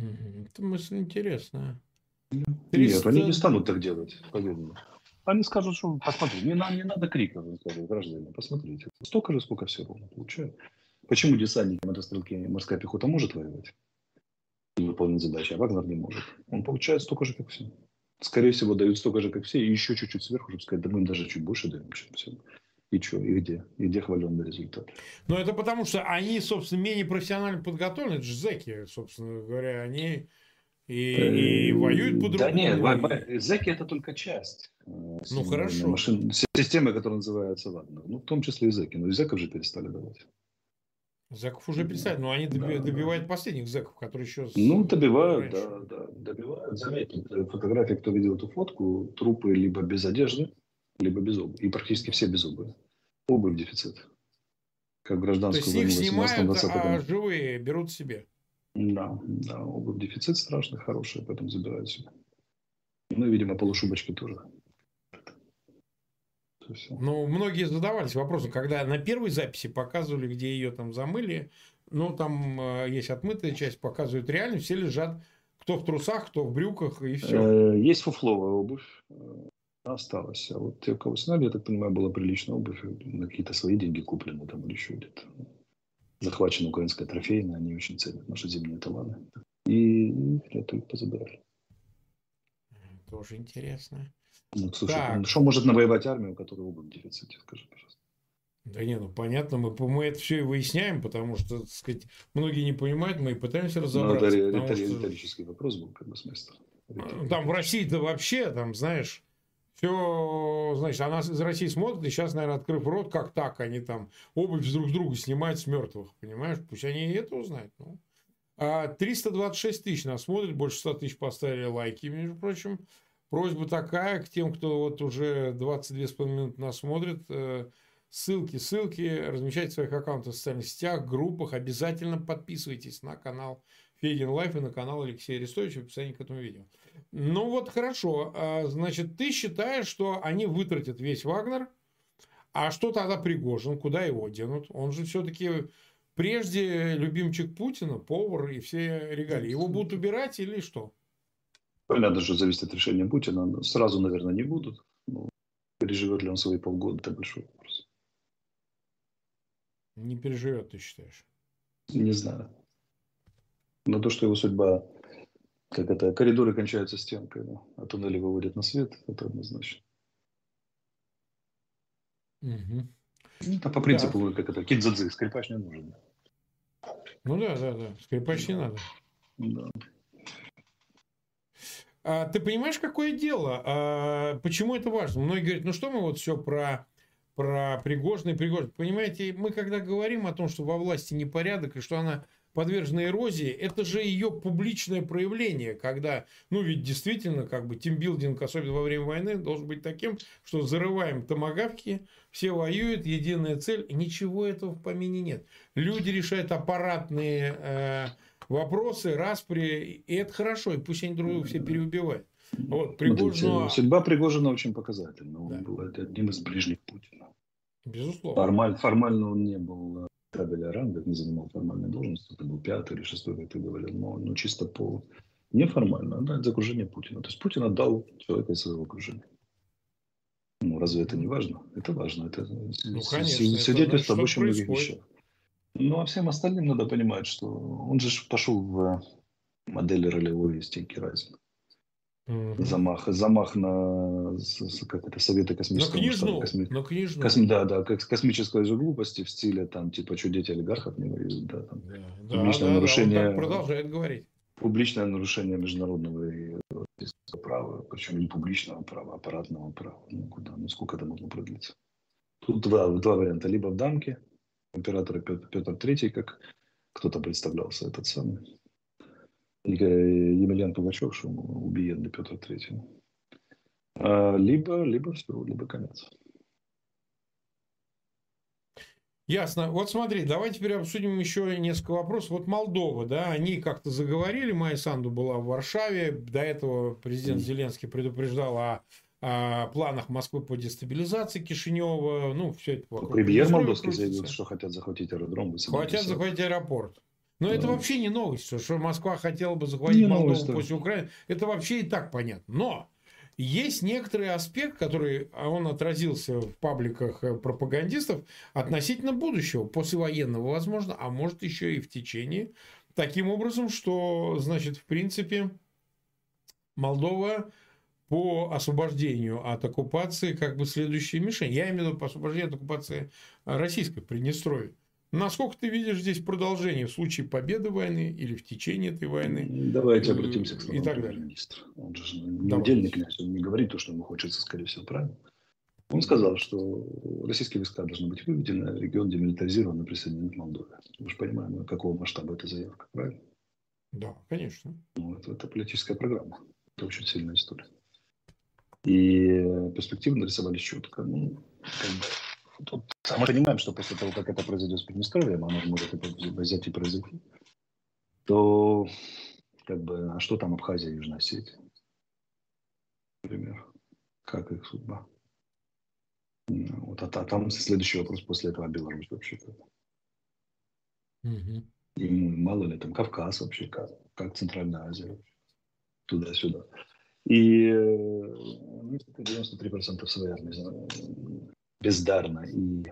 C: Mm-hmm. Это мысль интересная.
D: 300... Нет, они не станут так делать, поверь мне. Они скажут, что посмотрите, не, не надо криков, скажут, граждане, посмотрите. Столько же, сколько все равно получают. Почему десантники, мотострелки, морская пехота может воевать и выполнить задачи, а Вагнер не может? Он получает столько же, как все. Скорее всего, дают столько же, как все, и еще чуть-чуть сверху, чтобы сказать, да мы им даже чуть больше даем, чем все. И что, и где? И где хваленный результат?
C: Ну, это потому, что они, собственно, менее профессионально подготовлены. Это же зэки, собственно говоря, они и, и э, воюют по-другому.
D: Да нет, зэки это только часть.
C: Э, ну, хорошо.
D: Машин, системы, которая называется Вагнер. Ну, в том числе и зэки. Но и зэков же перестали давать.
C: Зэков уже перестали, но они доби, да, добивают да. последних зэков, которые еще...
D: Ну, добивают, да, да, добивают. Заметьте, фотографии, кто видел эту фотку, трупы либо без одежды, либо без обуви. И практически все без обуви. Обувь дефицит. Как гражданскую
C: То есть их снимают, а живые берут себе?
D: Да, да, обувь дефицит страшный, хороший, поэтому забирают себе. Ну, и, видимо, полушубочки тоже.
C: Ну, многие задавались вопросом, когда на первой записи показывали, где ее там замыли, ну, там э, есть отмытая часть, показывают реально, все лежат, кто в трусах, кто в брюках, и все.
D: Э, есть фуфловая обувь, э, осталась. А вот те, кого сняли, я так понимаю, была приличная обувь, на какие-то свои деньги куплены там или еще где-то. Захвачена украинская трофейная, они очень ценят наши зимние таланы. И их позабирали.
C: Тоже интересно.
D: Ну, слушай, так. что может навоевать армию, у которой обувь в дефиците, скажи, пожалуйста.
C: Да не, ну понятно, мы, мы это все и выясняем, потому что, так сказать, многие не понимают, мы и пытаемся ну, разобраться.
D: Ну, это, это что... риторический вопрос был, как бы с места.
C: Там в России-то вообще, там, знаешь, все, значит, она из России смотрит, и сейчас, наверное, открыв рот, как так, они там обувь друг с друга снимают с мертвых, понимаешь? Пусть они и это узнают. Ну. А 326 тысяч нас смотрит, больше 100 тысяч поставили лайки, между прочим. Просьба такая к тем, кто вот уже 22,5 минуты нас смотрит. Э, ссылки, ссылки размещайте в своих аккаунтах в социальных сетях, группах. Обязательно подписывайтесь на канал Фейгин Live и на канал Алексея Арестовича в описании к этому видео. Ну вот хорошо. А, значит, ты считаешь, что они вытратят весь Вагнер, а что тогда Пригожин? Куда его денут? Он же все-таки прежде любимчик Путина, повар и все регалии. Его будут убирать или что?
D: Понятно, что зависит от решения Путина. Сразу, наверное, не будут. Но переживет ли он свои полгода, это большой вопрос.
C: Не переживет, ты считаешь?
D: Не знаю. Но то, что его судьба, как это, коридоры кончаются стенкой, а туннели выводят на свет, это однозначно.
C: Угу.
D: А по принципу, да. как это, кидзадзи, скрипач не нужен.
C: Ну да, да, да, скрипач не надо.
D: Да.
C: А, ты понимаешь, какое дело? А, почему это важно? Многие говорят, ну что мы вот все про, про Пригожный, Пригожин. Понимаете, мы когда говорим о том, что во власти непорядок и что она подвержена эрозии, это же ее публичное проявление, когда, ну ведь действительно, как бы тимбилдинг, особенно во время войны, должен быть таким, что зарываем томогавки, все воюют, единая цель, ничего этого в помине нет. Люди решают аппаратные э, вопросы, распри, и это хорошо, и пусть они друг друга все переубивают. Вот,
D: Пригожину... Судьба Пригожина очень показательна. Он да. был одним из ближних Путина.
C: Безусловно.
D: Формаль, формально он не был табеля ранга, не занимал формальной должности, это был пятый или шестой, как ты говорил, но, но чисто по неформально, да, это окружение Путина. То есть Путин отдал человека из своего окружения. Ну, разве это не важно? Это важно. Это ну, конечно, свидетельство об очень многих вещах. Ну, а всем остальным надо понимать, что он же пошел в модели ролевой стенки Райзена. Угу. Замах, замах на как это, Советы космического
C: на книжну, косми... на книжну.
D: Косми... Да, да, как космической же глупости в стиле там типа что дети олигархов не воюют, да, там да, публичное да, нарушение. Да,
C: продолжает говорить.
D: Публичное нарушение международного и права, причем не публичного права, а аппаратного права. Ну куда, ну сколько это можно продлиться? Тут два, два варианта: либо в дамке, императора Петр, Петр III, как кто-то представлялся этот самый Емельян Пугачев, что убиен для Петра Третьего. А, либо, либо все, либо конец.
C: Ясно. Вот смотри, давай теперь обсудим еще несколько вопросов. Вот Молдова, да, они как-то заговорили, Майя Санду была в Варшаве, до этого президент Зеленский предупреждал о, о планах Москвы по дестабилизации Кишинева, ну, все это
D: вокруг. Премьер Молдовский заявил, что хотят захватить аэродром.
C: Хотят захватить аэропорт. Но это вообще не новость, что Москва хотела бы захватить не Молдову новость, после Украины. Это вообще и так понятно. Но есть некоторый аспект, который а он отразился в пабликах э, пропагандистов относительно будущего, послевоенного, возможно, а может еще и в течение. Таким образом, что, значит, в принципе, Молдова по освобождению от оккупации как бы следующая мишень. Я имею в виду по освобождению от оккупации российской Приднестровья. Насколько ты видишь здесь продолжение в случае победы войны или в течение этой войны?
D: Давайте обратимся к словам
C: и так далее.
D: министра. Он же не Давай. удельный князь, он не говорит то, что ему хочется, скорее всего, правильно? Он сказал, что российские войска должны быть выведены, регион демилитаризирован и присоединен к Молдове. Мы же понимаем, какого масштаба эта заявка, правильно?
C: Да, конечно.
D: Ну, это, это политическая программа. Это очень сильная история. И перспективы нарисовались четко. Ну, как бы, Тут, а мы понимаем, что после того, как это произойдет с Приднестровьем, оно может взять и произойти, то как бы, а что там Абхазия и Южная Осетия? Например, как их судьба? Вот, а, а там следующий вопрос после этого Беларусь вообще как? Угу. И мало ли там Кавказ вообще, как, как Центральная Азия, туда-сюда. И ну, 93% своей армии бездарно и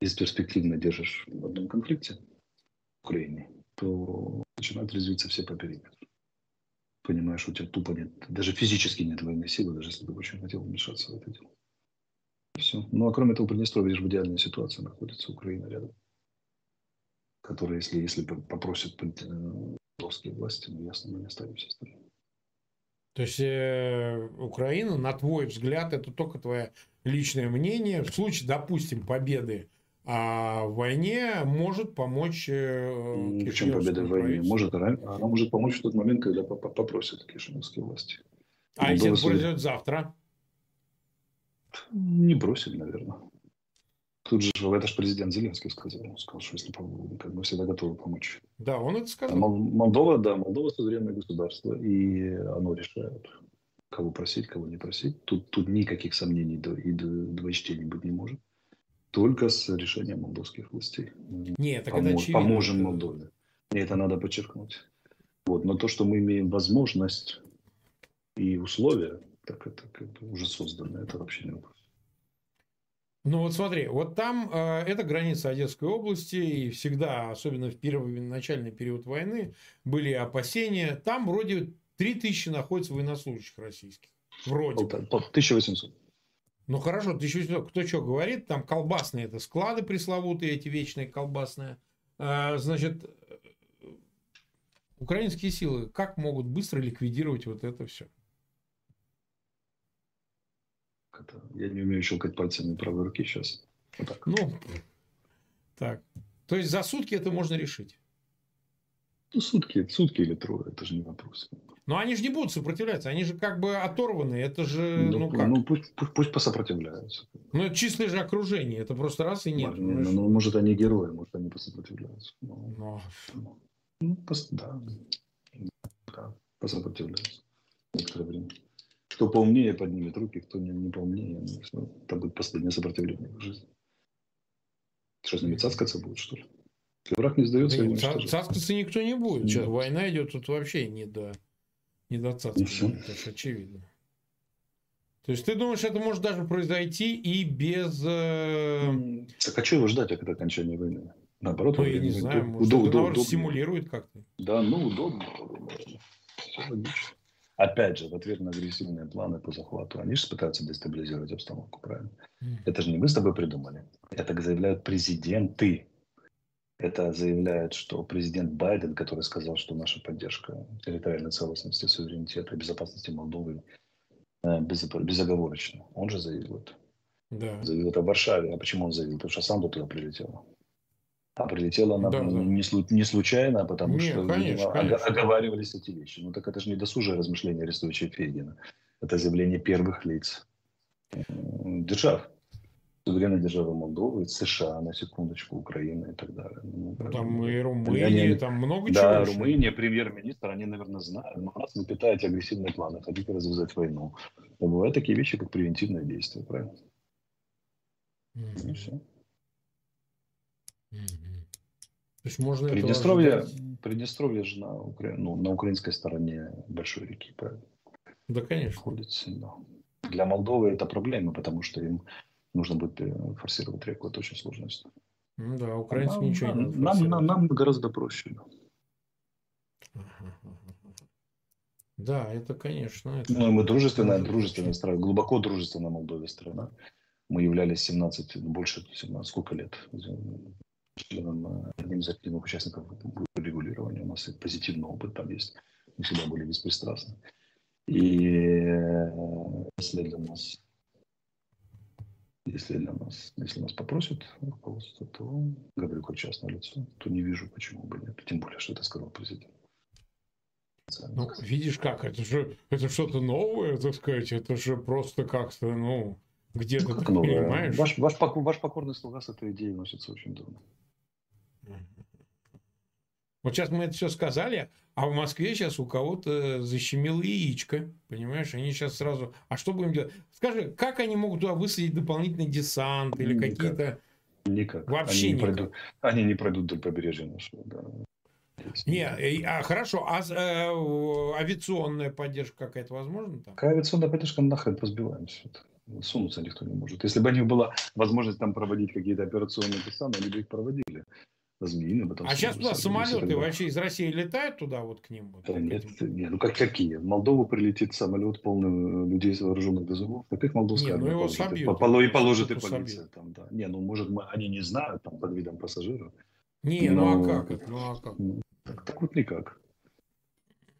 D: бесперспективно держишь в одном конфликте в Украине, то начинают резвиться все по периметру. Понимаешь, у тебя тупо нет, даже физически нет военной силы, даже если бы очень хотел вмешаться в это дело. Все. Ну, а кроме того, Приднестровье же в идеальной ситуации находится, Украина рядом. Которая, если, если попросят э, русские власти, ну, ясно, мы не оставимся остальными.
C: То есть э, Украина, на твой взгляд, это только твоя личное мнение, в случае, допустим, победы а в войне может помочь
D: э, Причем победа в войне может, она может помочь в тот момент, когда попросят кишиневские власти.
C: А если это произойдет завтра?
D: Не бросили, наверное. Тут же это же президент Зеленский сказал. Он сказал, что если как бы всегда готовы помочь.
C: Да, он это сказал.
D: Молдова, да, Молдова суверенное государство, и оно решает кого просить, кого не просить. Тут, тут никаких сомнений и двоечтений быть не может. Только с решением молдовских властей.
C: Нет, так Помо- это.
D: Поможем Молдове. И это надо подчеркнуть. Вот. Но то, что мы имеем возможность и условия, так это как бы уже создано, это вообще не вопрос.
C: Ну вот смотри, вот там э, это граница Одесской области, и всегда, особенно в первый начальный период войны, были опасения. Там вроде 3000 находится военнослужащих российских. Вроде.
D: 1800.
C: Ну хорошо, 1800. Кто что говорит, там колбасные это склады пресловутые, эти вечные колбасные. А, значит, украинские силы как могут быстро ликвидировать вот это все?
D: Это, я не умею щелкать пальцами правой руки сейчас.
C: Вот так. Ну, так. То есть за сутки это можно решить?
D: Ну, сутки, сутки или трое, это же не вопрос.
C: Но они же не будут сопротивляться, они же как бы оторваны, это же, ну, ну как?
D: Ну, пусть, пусть, пусть посопротивляются.
C: Ну, это чистое же окружение, это просто раз и нет.
D: Ну, ну, может, они герои, может, они посопротивляются. Ну, Но... ну пос, да, да, посопротивляются некоторое время. Кто поумнее поднимет руки, кто не, не поумнее, ну, это будет последнее сопротивление в жизни. Что с ними цаскаться будет, что ли? Если враг не сдается,
C: да, цаскаться никто не будет. Нет. Что, война идет тут вообще не до не до цацки, это же очевидно. То есть ты думаешь, это может даже произойти и без... Э...
D: Так а чего ждать от окончания войны? Наоборот,
C: ну, я не знаю, может, удоб, это, наоборот, стимулирует как-то.
D: Да, ну, удобно. Все логично. Опять же, в ответ на агрессивные планы по захвату, они же пытаются дестабилизировать обстановку, правильно? Mm. Это же не мы с тобой придумали. Это заявляют президенты это заявляет, что президент Байден, который сказал, что наша поддержка территориальной целостности, суверенитета и безопасности Молдовы э, безоговорочна. Он же заявил это. Да. Заявил это в Варшаве. А почему он заявил? Потому что сам туда прилетел. А прилетела она да, не, да. не случайно, а потому Нет, что конечно, конечно. оговаривались эти вещи. Ну так это же не досужие размышления Арестовича и Фейгина. Это заявление первых лиц держав суверенной державы Молдовы, США, на секундочку, Украина и так далее.
C: Ну, ну там и Румыния, они, там много
D: да, чего. Да, Румыния, премьер-министр, они, наверное, знают. Но раз вы питаете агрессивные планы, хотите развязать войну. Но бывают такие вещи, как превентивное действие, правильно? Mm-hmm. И все.
C: Mm-hmm. То есть можно
D: Приднестровье, Приднестровье же на, Укра... ну, на украинской стороне большой реки, правильно?
C: Да, конечно.
D: Находится, да. Для Молдовы это проблема, потому что им нужно будет э, форсировать реку. Это очень сложная история.
C: Ну да, украинцы
D: нам,
C: ничего
D: нам,
C: не
D: нам, нам, нам гораздо проще. Да.
C: Да, это, конечно. Это...
D: Ну, мы дружественная, дружественная страна, глубоко дружественная Молдове страна. Мы являлись 17, больше 17, сколько лет? Членом, одним из активных участников регулирования. У нас и позитивный опыт там есть. Мы всегда были беспристрастны. И э, если для нас если для нас, если нас попросят руководство, то говорю как частное лицо, то не вижу, почему бы нет. Тем более, что это сказал президент.
C: Ну, видишь как, это же это что-то новое, так сказать, это же просто как-то, ну, где-то ну,
D: как ты новое. понимаешь. Ваш, ваш, ваш покорный слуга с этой идеей носится очень давно.
C: Вот сейчас мы это все сказали, а в Москве сейчас у кого-то защемило яичко, понимаешь? Они сейчас сразу... А что будем делать? Скажи, как они могут туда высадить дополнительный десант или какие-то...
D: Никак.
C: Вообще они
D: не никак. Пройдут, они не пройдут вдоль побережья нашего. Да.
C: Не, а, хорошо, а э, авиационная поддержка какая-то возможна там?
D: Какая авиационная поддержка, нахрен позбиваем все это. Сунуться никто не может. Если бы у них была возможность там проводить какие-то операционные десанты, они бы их проводили. Змеиный,
C: потом а сейчас туда самолеты вообще из России летают туда вот к ним? Вот,
D: да нет, нет, ну как какие? В Молдову прилетит самолет полный людей вооруженных до зубов. Так их молдавская
C: не, ну его собьют,
D: и, и положит и полиция. Там, да. Не, ну может мы, они не знают там под видом пассажиров.
C: Не, но... ну а как? Ну а как?
D: Так, так вот никак.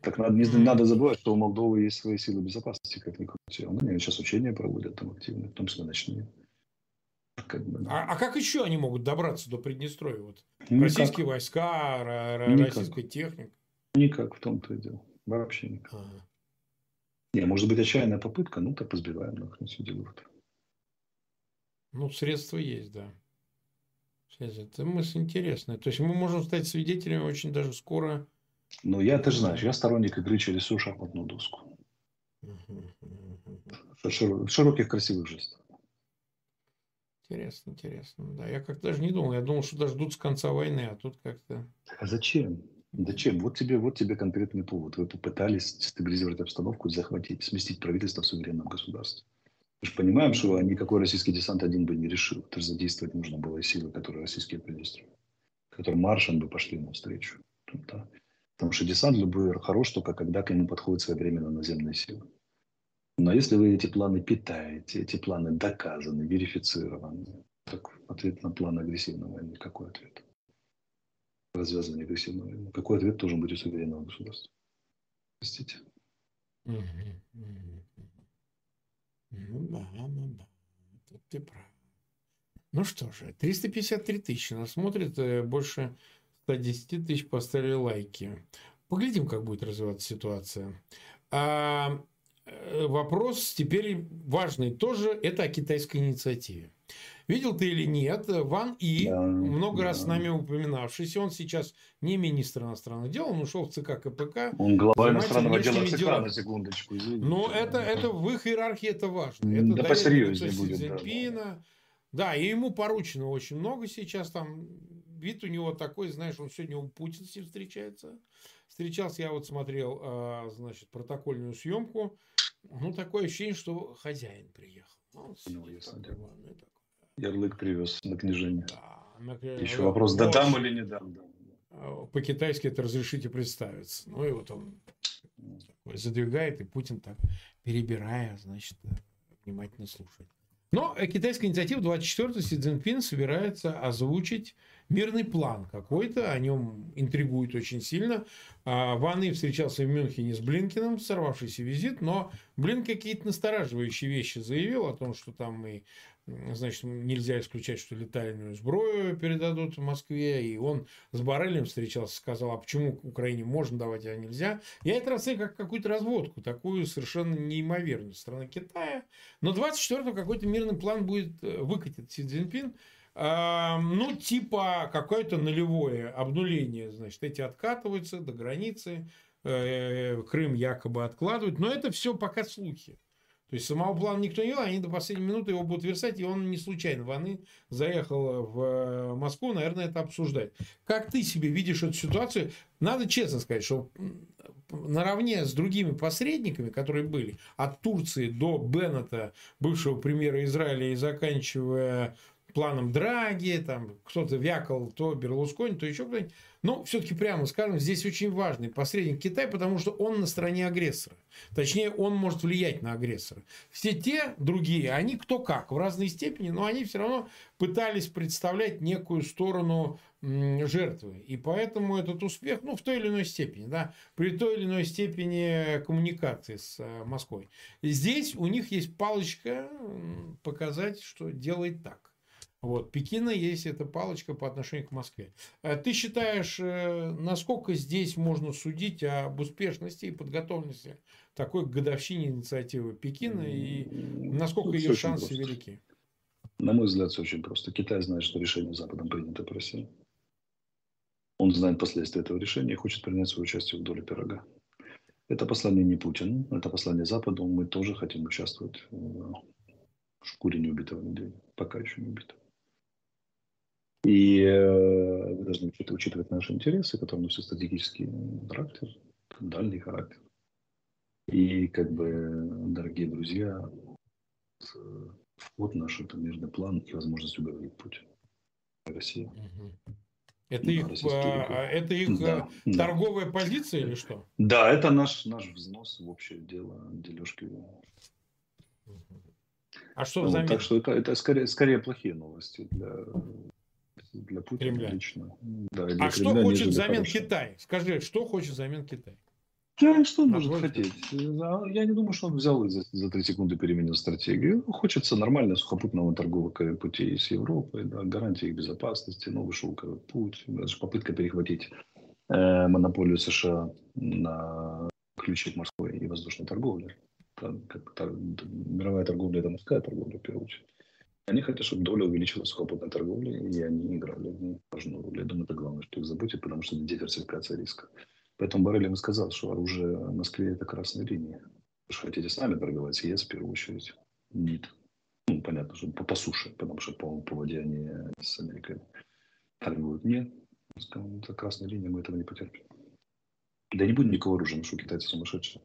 D: Так надо, не, надо забывать, что у Молдовы есть свои силы безопасности, как ни крути. Они сейчас учения проводят там активно, в том числе ночные.
C: Как бы, да. а, а как еще они могут добраться до Приднестровья? Вот никак. российские войска, никак. российская техника?
D: Никак, в том-то и дело. Вообще никак. Ага. Не, может быть, отчаянная попытка, ну так позбиваем, нахрен все делают.
C: Ну, средства есть, да. Это мысль интересная. То есть мы можем стать свидетелями очень даже скоро.
D: Ну, я, ты же знаешь, я сторонник игры через всю шахматную доску. Широких красивых жестов.
C: Интересно, интересно. Да, я как-то даже не думал. Я думал, что даже ждут с конца войны, а тут как-то...
D: А зачем? Зачем? Вот тебе, вот тебе конкретный повод. Вы попытались стабилизировать обстановку, захватить, сместить правительство в суверенном государстве. Мы же понимаем, что никакой российский десант один бы не решил. Это же задействовать нужно было силы, которые российские задействовали. Которые маршем бы пошли навстречу. Да. Потому что десант любой хорош только когда к нему подходят своевременно наземные силы. Но если вы эти планы питаете, эти планы доказаны, верифицированы, так ответ на план агрессивной войны, какой ответ? Развязывание агрессивной войны. Какой ответ должен быть у суверенного государства? Простите. Ну
C: да, ну да. Тут ты прав. Ну что же, 353 тысячи нас смотрит, э, больше 110 тысяч поставили лайки. Поглядим, как будет развиваться ситуация. А, вопрос теперь важный тоже, это о китайской инициативе. Видел ты или нет, Ван И, да, много да. раз с нами упоминавшийся, он сейчас не министр иностранных дел, он ушел в ЦК КПК.
D: Он глава иностранного дела ЦК, делами. на секундочку,
C: извините. Но это, это в их иерархии это важно. Это
D: да посерьезнее будет.
C: Цзиньпина. Да, да, и ему поручено очень много сейчас там. Вид у него такой, знаешь, он сегодня у Путина с ним встречается. Встречался, я вот смотрел, а, значит, протокольную съемку ну, такое ощущение, что хозяин приехал. Ну,
D: ну ясно. Такой, Ярлык привез на княжение. Да, на... Еще вопрос, да дам или не дам. Да.
C: А, по-китайски это разрешите представиться. Ну и вот он такой задвигает, и Путин так, перебирая, значит, внимательно слушает. Но китайская инициатива 24 Си Цзиньпин собирается озвучить мирный план какой-то, о нем интригует очень сильно. А, Ван И встречался в Мюнхене с Блинкиным, сорвавшийся визит, но Блин какие-то настораживающие вещи заявил о том, что там и значит, нельзя исключать, что летальную сброю передадут в Москве, и он с Барелем встречался, сказал, а почему Украине можно давать, а нельзя. Я это расцениваю как какую-то разводку, такую совершенно неимоверную страны Китая. Но 24-го какой-то мирный план будет э, выкатить Си Цзиньпин, ну, типа какое-то нулевое обнуление, значит, эти откатываются до границы, э, Крым якобы откладывают, но это все пока слухи. То есть самого плана никто не делал, они до последней минуты его будут версать, и он не случайно Ваны заехал в э, Москву, наверное, это обсуждать. Как ты себе видишь эту ситуацию? Надо честно сказать, что наравне с другими посредниками, которые были, от Турции до Беннета, бывшего премьера Израиля, и заканчивая планом Драги, там кто-то вякал, то Берлускони, то еще кто-нибудь. Но все-таки прямо скажем, здесь очень важный посредник Китай, потому что он на стороне агрессора. Точнее, он может влиять на агрессора. Все те другие, они кто как, в разной степени, но они все равно пытались представлять некую сторону жертвы. И поэтому этот успех, ну, в той или иной степени, да, при той или иной степени коммуникации с э, Москвой. Здесь у них есть палочка показать, что делает так. Вот, Пекина есть эта палочка по отношению к Москве. Э, ты считаешь, э, насколько здесь можно судить об успешности и подготовленности такой годовщине инициативы Пекина и насколько ее шансы просто. велики?
D: На мой взгляд, все очень просто. Китай знает, что решение Западом принято по России. Он знает последствия этого решения и хочет принять свое участие в доле пирога. Это послание не Путину, это послание Западу. Мы тоже хотим участвовать в шкуре неубитого медведя. Пока еще не убитого. И э, вы должны учитывать, учитывать наши интересы, которые носят стратегический характер, дальний характер. И, как бы, дорогие друзья, вход наш – это мирный план и возможность уговорить Путина. Россия.
C: Это да, их, а, это их да, э, торговая да. позиция или что?
D: Да, это наш, наш взнос в общее дело дележки.
C: А что ну,
D: Так что это, это скорее, скорее плохие новости для для Путина Кремля. лично.
C: Да, для а Кремля что хочет взамен хорошего. Китай? Скажи, что хочет взамен Китай?
D: Да, что он может хотеть? Я не думаю, что он взял и за, за 3 секунды переменил стратегию. Хочется нормально сухопутного торгового пути с Европой, да, гарантии их безопасности, новый шелковый путь, даже попытка перехватить э, монополию США на ключи к морской и воздушной торговле. Там, как, там, мировая торговля – это морская торговля, в первую очередь. Они хотят, чтобы доля увеличилась в сухопутной торговле, и они играли в важную роль. Я думаю, это главное, что их заботит, потому что это диверсификация риска. Поэтому Барель им сказал, что оружие в Москве – это красная линия. Же хотите с нами торговать, ЕС в первую очередь. Нет. Ну, понятно, что по, по суше, потому что по, по воде они с Америкой торгуют. Нет. Это красная линия, мы этого не потерпим. Да не будет никакого оружия, ну что китайцы сумасшедшие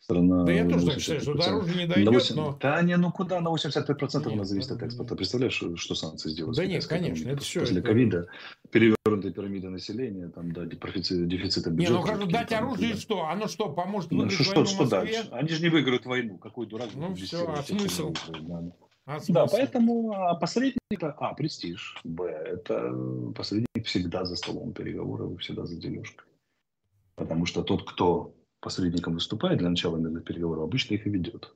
C: страна... Да я тоже так считаю, что до оружия не дойдет, 8... но...
D: Да не, ну куда, на 85% нет, она зависит от экспорта. Представляешь, что санкции сделают?
C: Да нет, конечно, это все.
D: После ковида, перевернутая пирамида населения, там, да, дефицит, дефицита
C: бюджета. Не, ну хорошо, дать оружие там, что? Оно что, поможет
D: ну, выиграть что, войну что, дальше? Они же не выиграют войну. Какой дурак?
C: Ну все, а смысл?
D: Да. А да, поэтому а, посредник это А, престиж, Б, это посредник всегда за столом переговоров, всегда за дележкой. Потому что тот, кто посредником выступает для начала мирных переговоров, обычно их и ведет.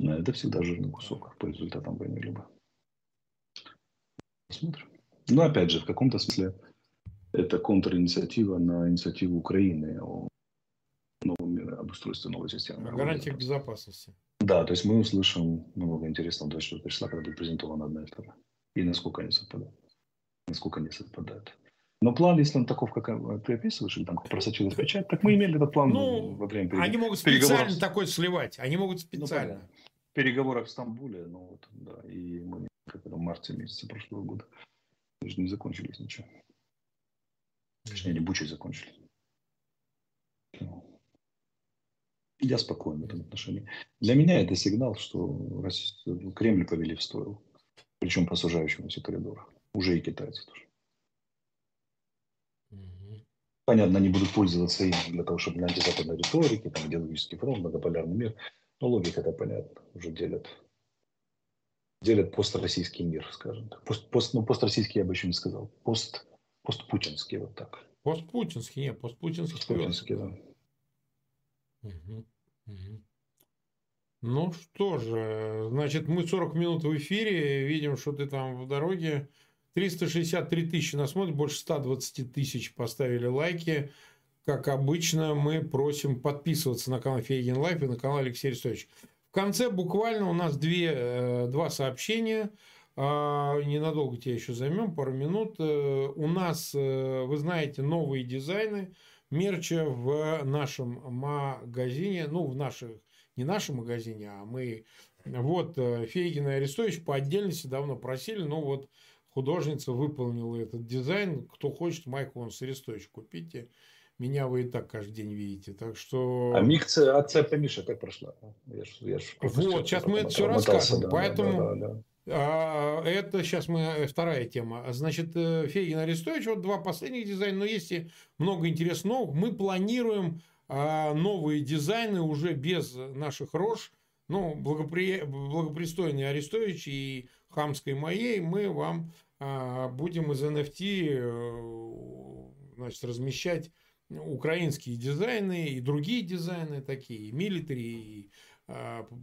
D: Но это всегда жирный кусок по результатам войны либо. Посмотрим. Но опять же, в каком-то смысле это контринициатива на инициативу Украины о новом мире, об устройстве новой системы.
C: О гарантиях безопасности.
D: Да, то есть мы услышим много интересного 24 числа, когда будет презентована одна и вторая. И насколько они совпадают. Насколько они совпадают. Но план, если он таков, как ты описываешь, или там просочилась печать, так мы имели этот план
C: ну, во время переговоров. Они могут специально с... такой сливать. Они могут ну, специально. Ну,
D: переговорах в Стамбуле, ну вот, да, и мы как в марте месяце прошлого года даже не закончились ничего. Точнее, они бучей закончились. Я спокоен в этом отношении. Для меня это сигнал, что Кремль повели в стойло. Причем по сужающемуся коридору. Уже и китайцы тоже. Понятно, они будут пользоваться им для того, чтобы для антизападной риторики, там, идеологический фронт, многополярный мир. Но логика это понятно, уже делят. Делят построссийский мир, скажем так. Пост, пост, ну, построссийский я бы еще не сказал. Пост, постпутинский, вот так.
C: Постпутинский, нет, постпутинский.
D: Постпутинский, да.
C: Угу. Угу. Ну что же, значит, мы 40 минут в эфире, видим, что ты там в дороге 363 тысячи нас смотрят, больше 120 тысяч поставили лайки. Как обычно, мы просим подписываться на канал Фейгин Live и на канал Алексей Арестович. В конце буквально у нас две, э, два сообщения. А, ненадолго тебя еще займем, пару минут. Э, у нас, э, вы знаете, новые дизайны мерча в нашем магазине, ну, в наших, не нашем магазине, а мы, вот, Фейгин и Арестович по отдельности давно просили, но вот художница выполнила этот дизайн. Кто хочет майку он с Арестович купите. Меня вы и так каждый день видите. Так что...
D: А микция отца Миша как прошла?
C: Я ж, я ж вот, сейчас мы это все расскажем. Да, Поэтому... Да, да, да. А, это сейчас мы э, вторая тема. Значит, э, Фейгин Арестович, вот два последних дизайна, но есть и много интересного. Мы планируем а, новые дизайны уже без наших рож. Ну, благопри... благопристойный Арестович и хамской моей мы вам а, будем из NFT э, значит, размещать украинские дизайны и другие дизайны такие, милитари, и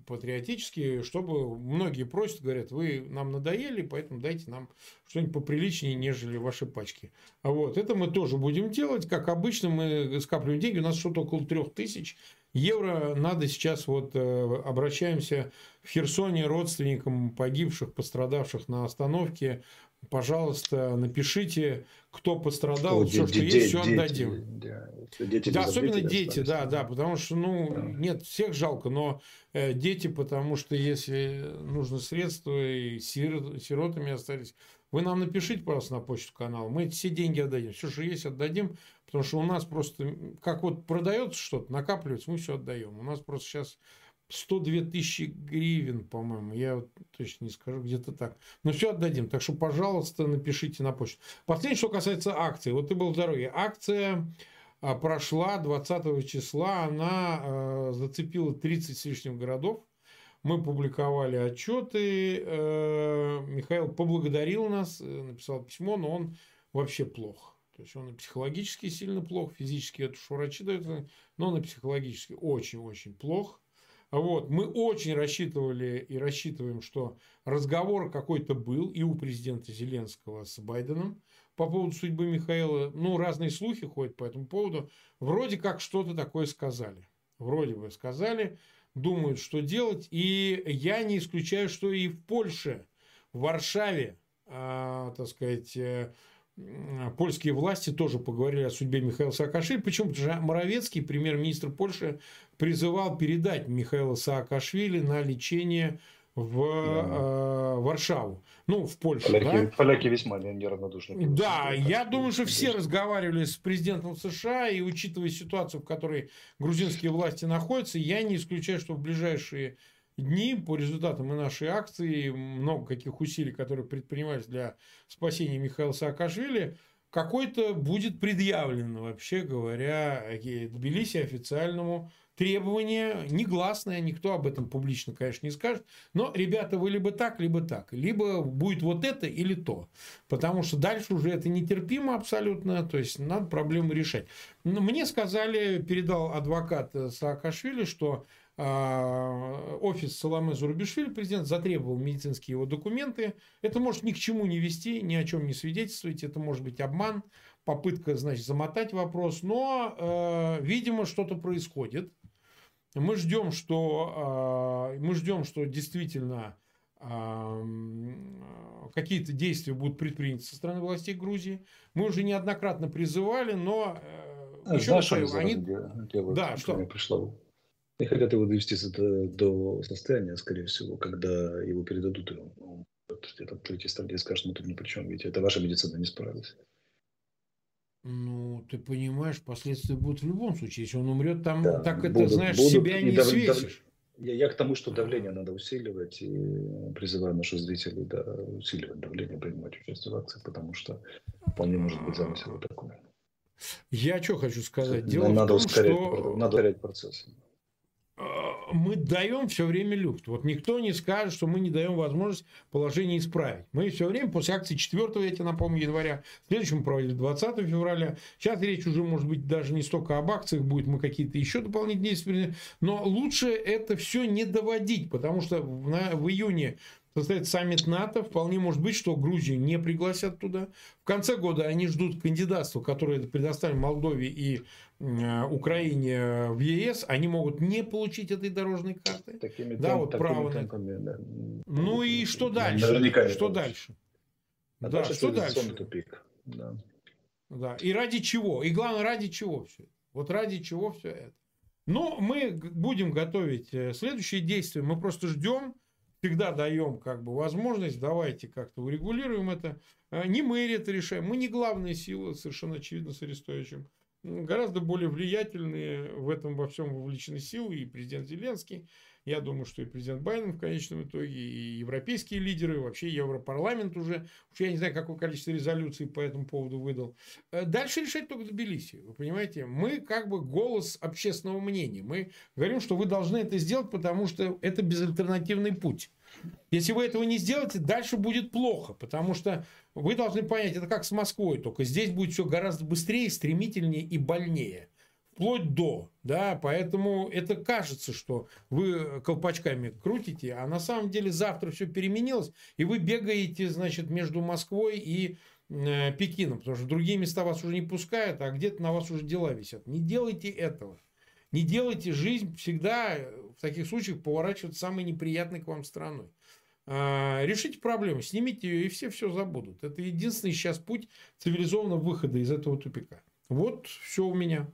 C: патриотические, чтобы многие просят, говорят, вы нам надоели, поэтому дайте нам что-нибудь поприличнее, нежели ваши пачки. А вот, это мы тоже будем делать. Как обычно, мы скапливаем деньги. У нас что-то около трех тысяч евро. Надо сейчас вот э, обращаемся в Херсоне родственникам погибших, пострадавших на остановке пожалуйста, напишите, кто пострадал, что, все, что дети, есть, все отдадим. Да, дети да особенно дети, да, да, потому что, ну, да. нет, всех жалко, но э, дети, потому что если нужно средства и сирот, сиротами остались, вы нам напишите, пожалуйста, на почту канала, мы все деньги отдадим, все, что есть, отдадим, потому что у нас просто, как вот продается что-то, накапливается, мы все отдаем. У нас просто сейчас 102 тысячи гривен, по-моему. Я вот точно не скажу, где-то так. Но все отдадим. Так что, пожалуйста, напишите на почту. Последнее, что касается акции. Вот ты был в дороге. Акция а, прошла 20 числа. Она э, зацепила 30 с лишним городов. Мы публиковали отчеты. Э, Михаил поблагодарил нас, э, написал письмо, но он вообще плох. То есть он и психологически сильно плох, физически это уж врачи дают, но он и психологически очень-очень плох. Вот. Мы очень рассчитывали и рассчитываем, что разговор какой-то был и у президента Зеленского с Байденом по поводу судьбы Михаила. Ну, разные слухи ходят по этому поводу. Вроде как что-то такое сказали. Вроде бы сказали, думают, что делать. И я не исключаю, что и в Польше, в Варшаве, а, так сказать, э, польские власти тоже поговорили о судьбе Михаила Саакашвили. Почему? Потому что Моровецкий, премьер-министр Польши, призывал передать Михаила Саакашвили на лечение в да. э, Варшаву. Ну, в Польшу.
D: Поляки,
C: да?
D: поляки весьма неравнодушны.
C: Да, я думаю, что все разговаривали с президентом США, и учитывая ситуацию, в которой грузинские власти находятся, я не исключаю, что в ближайшие дни по результатам и нашей акции, много каких усилий, которые предпринимались для спасения Михаила Саакашвили, какой-то будет предъявлен, вообще говоря, Тбилиси официальному требование негласное, никто об этом публично, конечно, не скажет. Но, ребята, вы либо так, либо так. Либо будет вот это или то. Потому что дальше уже это нетерпимо абсолютно. То есть, надо проблему решать. Мне сказали, передал адвокат Саакашвили, что офис Саламе Зурбишвили, президент, затребовал медицинские его документы. Это может ни к чему не вести, ни о чем не свидетельствовать. Это может быть обман, попытка, значит, замотать вопрос. Но, э, видимо, что-то происходит. Мы ждем, что, а, мы ждем, что действительно а, какие-то действия будут предприняты со стороны властей Грузии. Мы уже неоднократно призывали, но
D: а, еще раз, они... делают, да, что пришло и хотят его довести до, состояния, скорее всего, когда его передадут ему. Ну, вот этот третий стадии скажет, мы тут ни при чем, ведь это ваша медицина не справилась.
C: Ну, ты понимаешь, последствия будут в любом случае. Если он умрет, там да, так будут, это, знаешь, будут, себя не дав, свесишь.
D: Я, я к тому, что давление надо усиливать, и призываю наших зрителей да, усиливать давление, принимать участие в акциях, потому что вполне может быть замысел такой.
C: Я что хочу сказать? Дело
D: надо
C: в том,
D: ускорять,
C: что...
D: Надо ускорять процесс
C: мы даем все время люфт. Вот никто не скажет, что мы не даем возможность положение исправить. Мы все время после акции 4 я тебе напомню, января, следующем проводили 20 февраля. Сейчас речь уже может быть даже не столько об акциях будет, мы какие-то еще дополнительные действия. Но лучше это все не доводить, потому что в, в июне состоится саммит НАТО. Вполне может быть, что Грузию не пригласят туда. В конце года они ждут кандидатства, которое предоставили Молдове и Украине в ЕС. Они могут не получить этой дорожной карты.
D: Такими
C: да,
D: темп,
C: вот
D: такими
C: право
D: темпами, да.
C: Ну и что дальше? Наверняка что дальше?
D: А да, что дальше? Тупик. Да.
C: да. И ради чего? И главное, ради чего все Вот ради чего все это? Но мы будем готовить э, следующие действия. Мы просто ждем всегда даем как бы возможность, давайте как-то урегулируем это. А, не мы это решаем, мы не главная сила, совершенно очевидно, с Арестовичем. Гораздо более влиятельные в этом во всем вовлечены силы, и президент Зеленский, я думаю, что и президент Байден в конечном итоге, и европейские лидеры, вообще Европарламент уже, уж я не знаю, какое количество резолюций по этому поводу выдал. Э, дальше решать только Тбилиси, вы понимаете? Мы как бы голос общественного мнения. Мы говорим, что вы должны это сделать, потому что это безальтернативный путь. Если вы этого не сделаете, дальше будет плохо, потому что вы должны понять, это как с Москвой, только здесь будет все гораздо быстрее, стремительнее и больнее вплоть до, да, поэтому это кажется, что вы колпачками крутите, а на самом деле завтра все переменилось, и вы бегаете, значит, между Москвой и э, Пекином, потому что другие места вас уже не пускают, а где-то на вас уже дела висят. Не делайте этого. Не делайте жизнь всегда в таких случаях поворачивать самой неприятной к вам страной. А, решите проблему, снимите ее, и все все забудут. Это единственный сейчас путь цивилизованного выхода из этого тупика. Вот все у меня.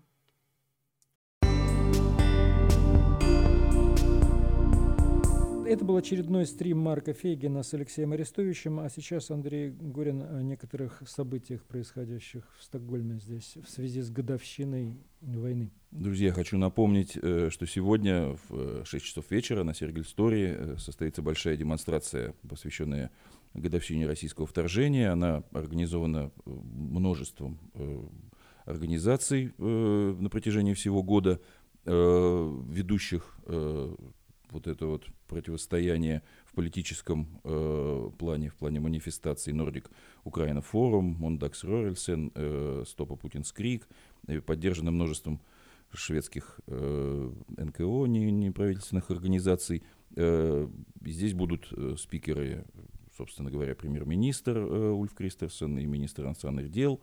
A: Это был очередной стрим Марка Фейгина с Алексеем Арестовичем, а сейчас Андрей Горин о некоторых событиях, происходящих в Стокгольме здесь в связи с годовщиной войны.
B: Друзья, хочу напомнить, э, что сегодня в 6 э, часов вечера на Sergels torg э, состоится большая демонстрация, посвященная годовщине российского вторжения. Она организована множеством организаций на протяжении всего года, ведущих вот это вот противостояние в политическом э, плане, в плане манифестаций Nordic Ukraine Forum, Måndagsrörelsen, э, Stoppa Putins krig, э, поддержано множеством шведских э, НКО, не, неправительственных организаций. Э, здесь будут э, спикеры, собственно говоря, премьер-министр э, Ульф Кристерсон и министр иностранных дел,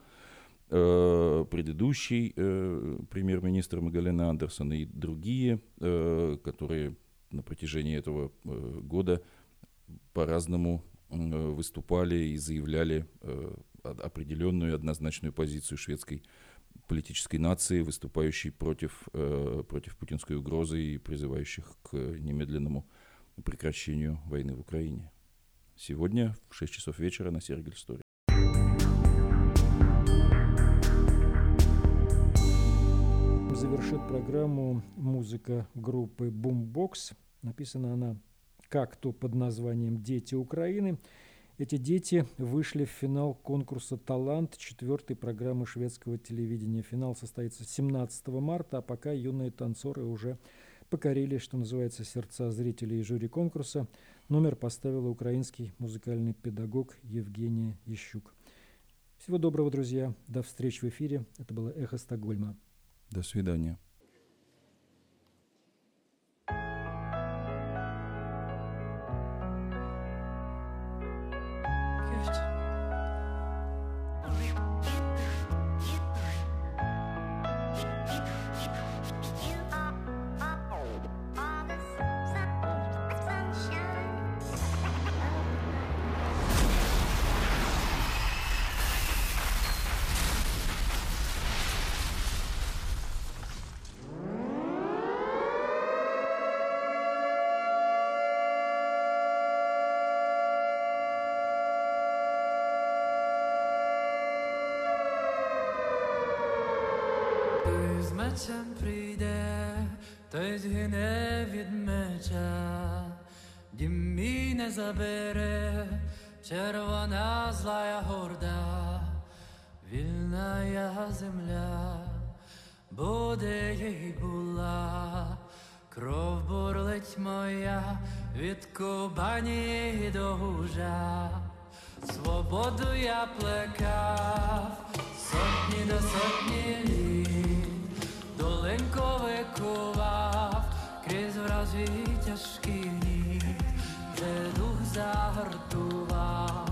B: э, предыдущий э, премьер-министр Магалена Андерсон и другие, э, которые на протяжении этого э, года по-разному э, выступали и заявляли э, определенную однозначную позицию шведской политической нации, выступающей против, против путинской угрозы и призывающих к немедленному прекращению войны в Украине. Сегодня в 6 часов вечера на Сергель Стори.
A: Программу музыка группы Boombox. Написана она как-то под названием «Дети Украины». Эти дети вышли в финал конкурса «Талант» четвертой программы шведского телевидения. Финал состоится 17 марта, а пока юные танцоры уже покорили, что называется, сердца зрителей и жюри конкурса. Номер поставила украинский музыкальный педагог Евгения Ищук. Всего доброго, друзья. До встречи в эфире. Это было «Эхо Стокгольма».
B: До свидания.
E: Вільна я земля, буде їй була, кров бурлить моя від Кубані до гужа, свободу я плекав, сотні до сотні літ. Доленько викував, крізь вразі тяжкі де дух загартував,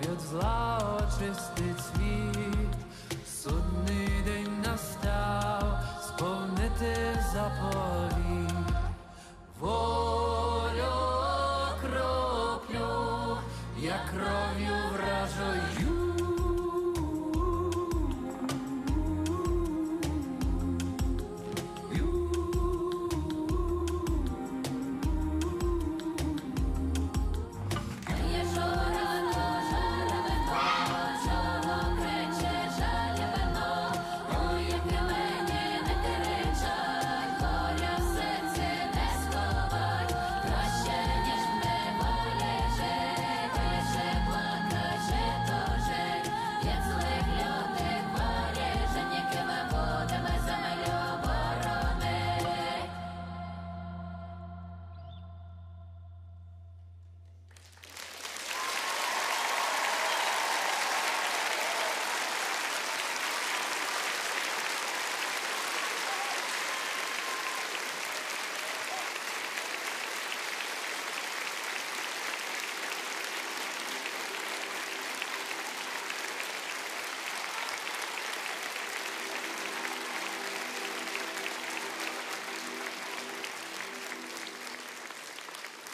E: від зла очистить світ, Судний день настав сповнити заповіт волю кроплю, як